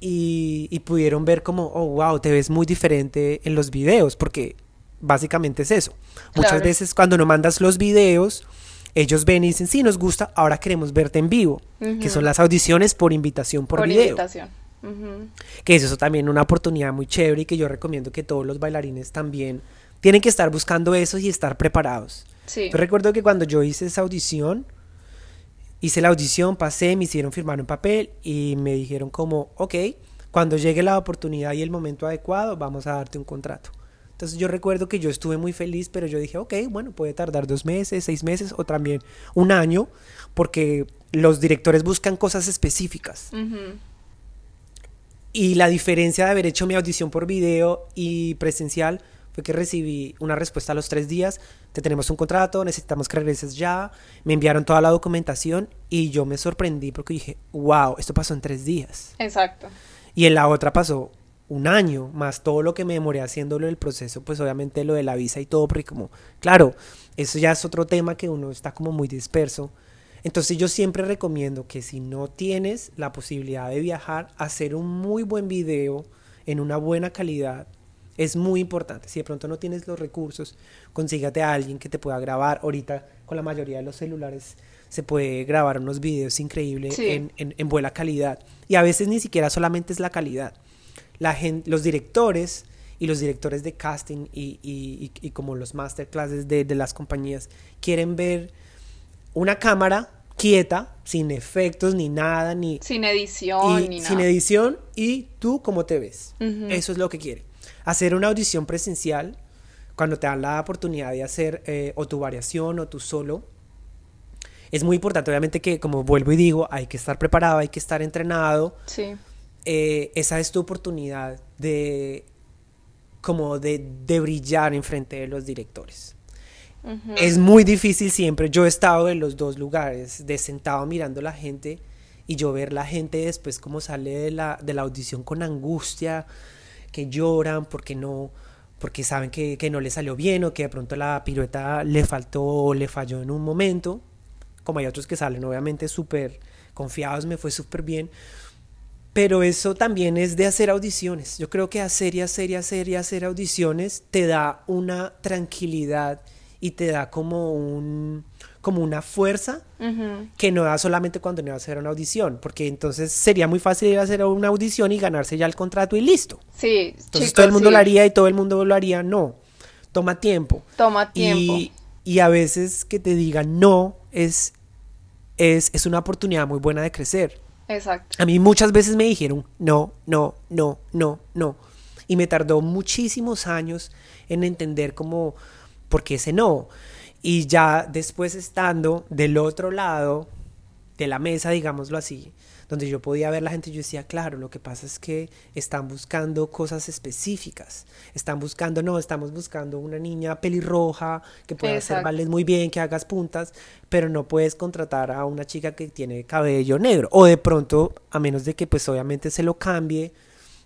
y, pudieron ver como, oh, wow, te ves muy diferente en los videos, porque básicamente es eso. Muchas veces cuando no mandas los videos, ellos ven y dicen, sí, nos gusta, ahora queremos verte en vivo, que son las audiciones por invitación por, por video. Invitación. Que es eso también una oportunidad muy chévere y que yo recomiendo que todos los bailarines también tienen que estar buscando eso y estar preparados. Sí. Yo recuerdo que cuando yo hice esa audición, hice la audición, pasé, me hicieron firmar un papel y me dijeron como, ok, cuando llegue la oportunidad y el momento adecuado, vamos a darte un contrato. Entonces yo recuerdo que yo estuve muy feliz, pero yo dije, ok, bueno, puede tardar dos meses, seis meses o también un año, porque los directores buscan cosas específicas. Y la diferencia de haber hecho mi audición por video y presencial fue que recibí una respuesta a los tres días, te tenemos un contrato, necesitamos que regreses ya, me enviaron toda la documentación y yo me sorprendí porque dije, wow, esto pasó en tres días. Exacto. Y en la otra pasó un año, más todo lo que me demoré haciéndolo el proceso, pues obviamente lo de la visa y todo, porque como, claro, eso ya es otro tema que uno está como muy disperso. Entonces yo siempre recomiendo que si no tienes la posibilidad de viajar, hacer un muy buen video en una buena calidad es muy importante. Si de pronto no tienes los recursos, consígate a alguien que te pueda grabar. Ahorita con la mayoría de los celulares se puede grabar unos videos increíbles en, en, buena calidad. Y a veces ni siquiera solamente es la calidad. La gente, los directores y los directores de casting y, y, y, como los masterclasses de, de las compañías quieren ver una cámara quieta, sin efectos ni nada, ni... Sin edición, ni nada. Sin edición y tú cómo te ves. Eso es lo que quieren hacer una audición presencial, cuando te dan la oportunidad de hacer eh, o tu variación o tu solo, es muy importante, obviamente que como vuelvo y digo, hay que estar preparado, hay que estar entrenado. Sí. Eh, esa es tu oportunidad de como de, de brillar en frente de los directores. Es muy difícil siempre. Yo he estado en los dos lugares, de sentado mirando a la gente y yo ver la gente después como sale de la, de la audición con angustia, que lloran porque no porque saben que, que, no le salió bien o que de pronto la pirueta le faltó o le falló en un momento, como hay otros que salen obviamente súper confiados, me fue súper bien, pero eso también es de hacer audiciones. Yo creo que hacer y hacer y hacer y hacer audiciones te da una tranquilidad y te da como un como una fuerza que no da solamente cuando no va a hacer una audición, porque entonces sería muy fácil ir a hacer una audición y ganarse ya el contrato y listo. Sí, entonces todo el mundo lo haría y todo el mundo lo haría, no. Toma tiempo. Toma tiempo. Y, y a veces que te digan no es, es, es una oportunidad muy buena de crecer. Exacto. A mí muchas veces me dijeron no, no, no, no, no. Y me tardó muchísimos años en entender cómo, por qué ese no. Y ya después estando del otro lado de la mesa, digámoslo así, donde yo podía ver la gente, yo decía, claro, lo que pasa es que están buscando cosas específicas. Están buscando, no, estamos buscando una niña pelirroja que pueda hacer ballet muy bien, que hagas puntas, pero no puedes contratar a una chica que tiene cabello negro. O de pronto, a menos de que pues obviamente se lo cambie.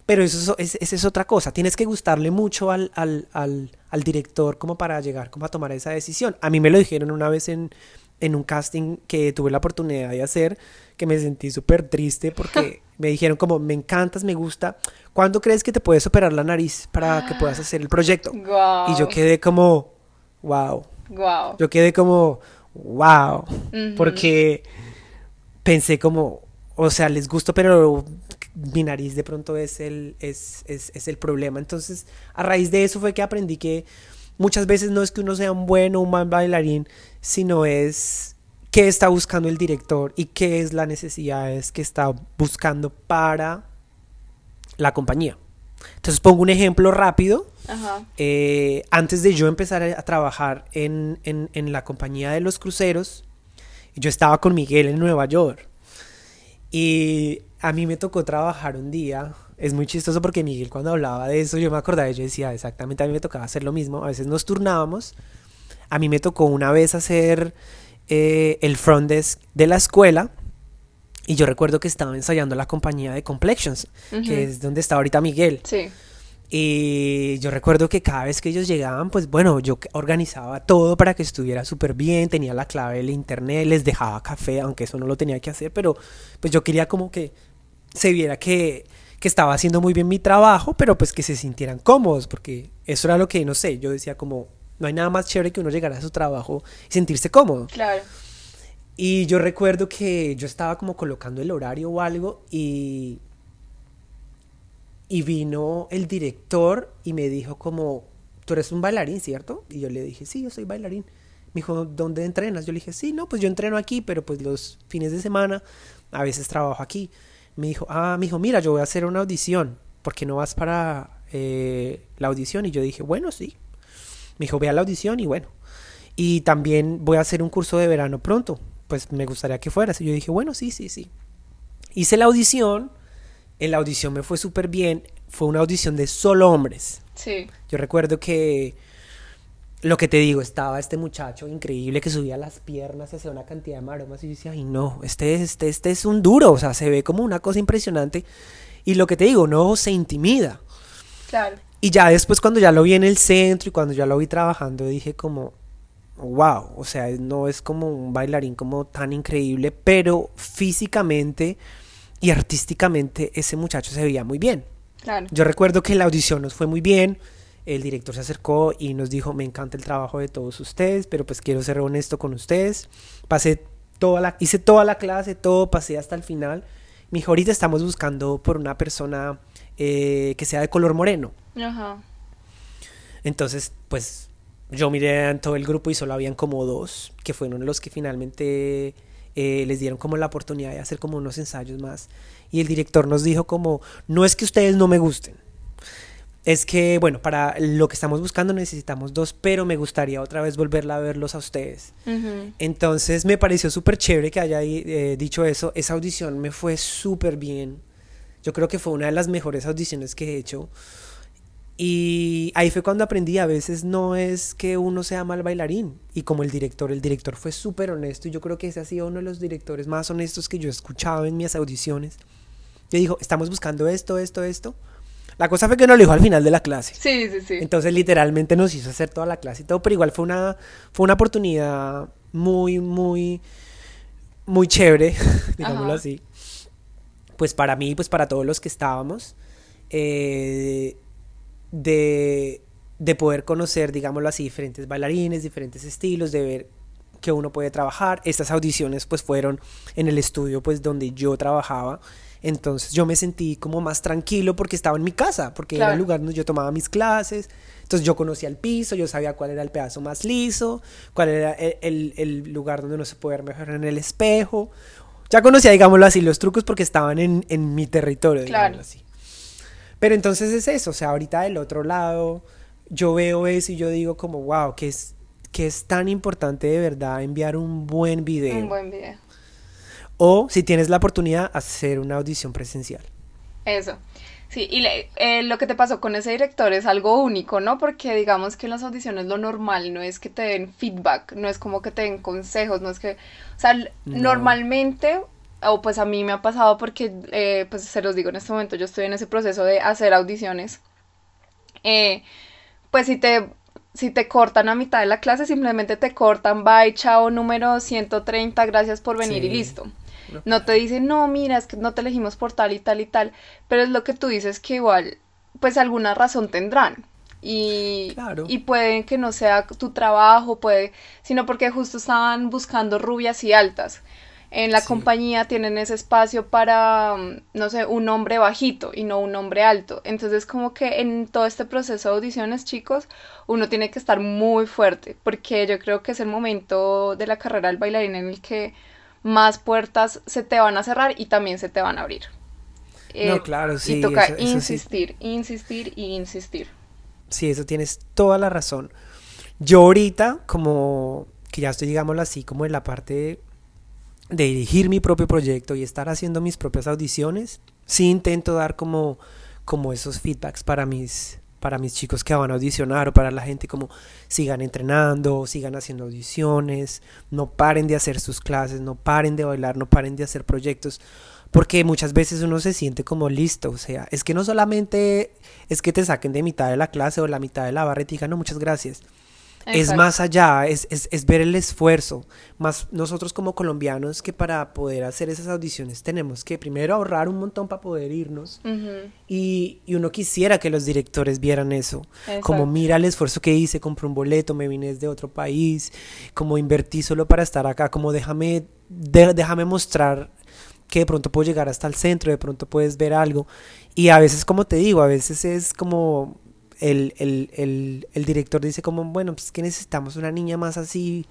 Pero eso es, esa es otra cosa. Tienes que gustarle mucho al, al, al, al director como para llegar como a tomar esa decisión. A mí me lo dijeron una vez en, en un casting que tuve la oportunidad de hacer, que me sentí súper triste porque me dijeron como, me encantas, me gusta, ¿cuándo crees que te puedes operar la nariz para que puedas hacer el proyecto? Y yo quedé como, wow. Wow. Yo quedé como, wow. Porque pensé como, o sea, les gusto, pero mi nariz de pronto es el, es, es, es el problema. Entonces, a raíz de eso fue que aprendí que muchas veces no es que uno sea un buen o un mal bailarín, sino es qué está buscando el director y qué es la necesidad que está buscando para la compañía. Entonces pongo un ejemplo rápido. Eh, antes de yo empezar a trabajar en, en, en, la compañía de los cruceros, yo estaba con Miguel en Nueva York. Y a mí me tocó trabajar un día es muy chistoso porque Miguel cuando hablaba de eso yo me acordaba y yo decía exactamente a mí me tocaba hacer lo mismo a veces nos turnábamos. A mí me tocó una vez hacer eh, el front desk de la escuela y yo recuerdo que estaba ensayando la compañía de Complexions que es donde está ahorita Miguel. Sí. Y yo recuerdo que cada vez que ellos llegaban, pues bueno, yo organizaba todo para que estuviera súper bien, tenía la clave del internet, les dejaba café, aunque eso no lo tenía que hacer, pero pues yo quería como que se viera que que estaba haciendo muy bien mi trabajo, pero pues que se sintieran cómodos, porque eso era lo que, no sé, yo decía como, no hay nada más chévere que uno llegar a su trabajo y sentirse cómodo. Claro. Y yo recuerdo que yo estaba como colocando el horario o algo y, y vino el director y me dijo como, tú eres un bailarín, ¿cierto? Y yo le dije, sí, yo soy bailarín. Me dijo, ¿dónde entrenas? Yo le dije, sí, no, pues yo entreno aquí, pero pues los fines de semana a veces trabajo aquí me dijo, ah, me dijo, mira, yo voy a hacer una audición, ¿por qué no vas para eh, la audición? Y yo dije, bueno, sí. Me dijo, ve a la audición y bueno. Y también voy a hacer un curso de verano pronto, pues me gustaría que fueras. Y yo dije, bueno, sí, sí, sí. Hice la audición, en la audición me fue súper bien, fue una audición de solo hombres. Sí. Yo recuerdo que lo que te digo, estaba este muchacho increíble que subía las piernas, hacía una cantidad de maromas y yo decía, ay no, este, este, este es un duro, o sea, se ve como una cosa impresionante. Y lo que te digo, no se intimida. Claro. Y ya después cuando ya lo vi en el centro y cuando ya lo vi trabajando, dije como, wow, o sea, no es como un bailarín como tan increíble, pero físicamente y artísticamente ese muchacho se veía muy bien. Claro. Yo recuerdo que la audición nos fue muy bien el director se acercó y nos dijo, me encanta el trabajo de todos ustedes, pero pues quiero ser honesto con ustedes. Pasé toda la, hice toda la clase, todo, pasé hasta el final. Me dijo, ahorita estamos buscando por una persona eh, que sea de color moreno. Ajá. Entonces, pues yo miré en todo el grupo y solo habían como dos, que fueron los que finalmente eh, les dieron como la oportunidad de hacer como unos ensayos más. Y el director nos dijo como, no es que ustedes no me gusten, es que, bueno, para lo que estamos buscando necesitamos dos, pero me gustaría otra vez volverla a verlos a ustedes. Entonces me pareció súper chévere que haya eh, dicho eso. Esa audición me fue súper bien. Yo creo que fue una de las mejores audiciones que he hecho. Y ahí fue cuando aprendí, a veces no es que uno sea mal bailarín. Y como el director, el director fue súper honesto. Y yo creo que ese ha sido uno de los directores más honestos que yo he escuchado en mis audiciones. Yo dijo, estamos buscando esto, esto, esto la cosa fue que nos lo dijo al final de la clase. Sí, sí, sí. Entonces literalmente nos hizo hacer toda la clase y todo, pero igual fue una, fue una oportunidad muy, muy, muy chévere, digámoslo así. Pues para mí, pues para todos los que estábamos, eh, de, de poder conocer, digámoslo así, diferentes bailarines, diferentes estilos, de ver que uno puede trabajar. Estas audiciones pues fueron en el estudio pues donde yo trabajaba. Entonces yo me sentí como más tranquilo porque estaba en mi casa, porque era el lugar donde yo tomaba mis clases. Entonces yo conocía el piso, yo sabía cuál era el pedazo más liso, cuál era el, el, lugar donde uno se puede ver mejor en el espejo. Ya conocía, digámoslo así, los trucos porque estaban en, en mi territorio, digámoslo así. Pero entonces es eso, o sea, ahorita del otro lado, yo veo eso y yo digo como, wow, que es, que es tan importante de verdad enviar un buen video. Un buen video. O si tienes la oportunidad, hacer una audición presencial. Eso. Sí, y eh, lo que te pasó con ese director es algo único, ¿no? Porque digamos que en las audiciones lo normal no es que te den feedback, no es como que te den consejos, no es que, o sea, normalmente, o pues a mí me ha pasado porque, eh, pues se los digo en este momento, yo estoy en ese proceso de hacer audiciones, eh, pues si te si te cortan a mitad de la clase, simplemente te cortan, bye, chao, número 130, gracias por venir y listo. No te dicen, no, mira, es que no te elegimos por tal y tal y tal, pero es lo que tú dices que igual, pues alguna razón tendrán. Y, y puede que no sea tu trabajo, puede, sino porque justo estaban buscando rubias y altas en la compañía tienen ese espacio para, mm, no sé, un hombre bajito y no un hombre alto. Entonces como que en todo este proceso de audiciones, chicos, uno tiene que estar muy fuerte, porque yo creo que es el momento de la carrera del bailarín en el que más puertas se te van a cerrar y también se te van a abrir. no, eh, claro, sí. Y toca insistir, insistir y insistir. Sí, eso tienes toda la razón. Yo ahorita, como que ya estoy, digámoslo así, como en la parte de dirigir mi propio proyecto y estar haciendo mis propias audiciones, sí intento dar como, como esos feedbacks para mis, para mis chicos que van a audicionar o para la gente como sigan entrenando, sigan haciendo audiciones, no paren de hacer sus clases, no paren de bailar, no paren de hacer proyectos, porque muchas veces uno se siente como listo, o sea, es que no solamente es que te saquen de mitad de la clase o la mitad de la barra no, muchas gracias, es más allá, es, ver el esfuerzo. Más nosotros como colombianos que para poder hacer esas audiciones tenemos que primero ahorrar un montón para poder irnos. y, uno quisiera que los directores vieran eso. Como mira el esfuerzo que hice, compré un boleto, me vine desde otro país, como invertí solo para estar acá, como déjame, déjame mostrar que de pronto puedo llegar hasta el centro, de pronto puedes ver algo. Y a veces, como te digo, a veces es como el, director dice como, bueno, pues que necesitamos una niña más así,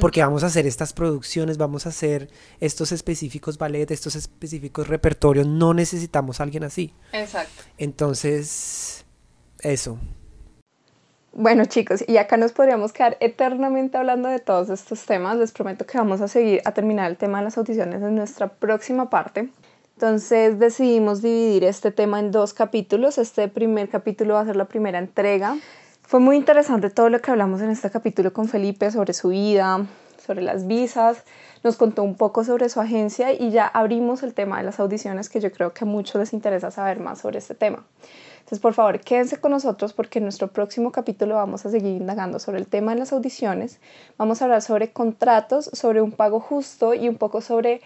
porque vamos a hacer estas producciones, vamos a hacer estos específicos ballet, estos específicos repertorios, no necesitamos a alguien así. Exacto. Entonces, eso. Bueno chicos, y acá nos podríamos quedar eternamente hablando de todos estos temas. Les prometo que vamos a seguir a terminar el tema de las audiciones en nuestra próxima parte. Entonces decidimos dividir este tema en dos capítulos. Este primer capítulo va a ser la primera entrega. Fue muy interesante todo lo que hablamos en este capítulo con Felipe sobre su vida, sobre las visas. Nos contó un poco sobre su agencia y ya abrimos el tema de las audiciones que yo creo que a muchos les interesa saber más sobre este tema. Entonces, por favor, quédense con nosotros porque en nuestro próximo capítulo vamos a seguir indagando sobre el tema de las audiciones. Vamos a hablar sobre contratos, sobre un pago justo y un poco sobre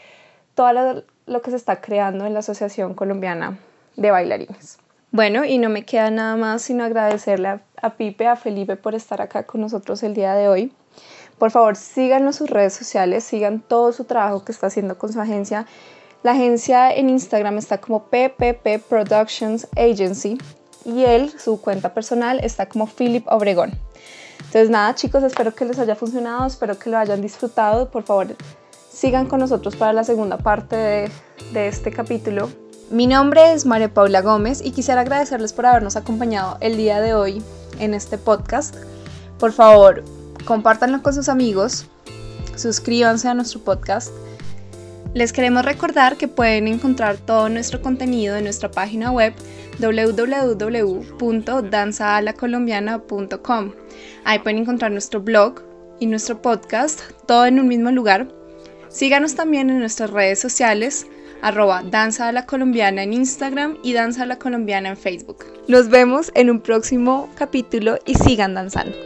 toda la lo que se está creando en la Asociación Colombiana de Bailarines. Bueno, y no me queda nada más sino agradecerle a, Pipe, a Felipe por estar acá con nosotros el día de hoy. Por favor, síganos sus redes sociales, sigan todo su trabajo que está haciendo con su agencia. La agencia en Instagram está como PPP Productions Agency y él, su cuenta personal, está como Philip Obregón. Entonces nada chicos, espero que les haya funcionado, espero que lo hayan disfrutado. Por favor, sigan con nosotros para la segunda parte de, este capítulo. Mi nombre es María Paula Gómez y quisiera agradecerles por habernos acompañado el día de hoy en este podcast. Por favor, compártanlo con sus amigos, suscríbanse a nuestro podcast. Les queremos recordar que pueden encontrar todo nuestro contenido en nuestra página web www.danzaalacolombiana.com. Ahí pueden encontrar nuestro blog y nuestro podcast, todo en un mismo lugar Síganos también en nuestras redes sociales, arroba Danza a la Colombiana en Instagram y Danza a la Colombiana en Facebook. Nos vemos en un próximo capítulo y sigan danzando.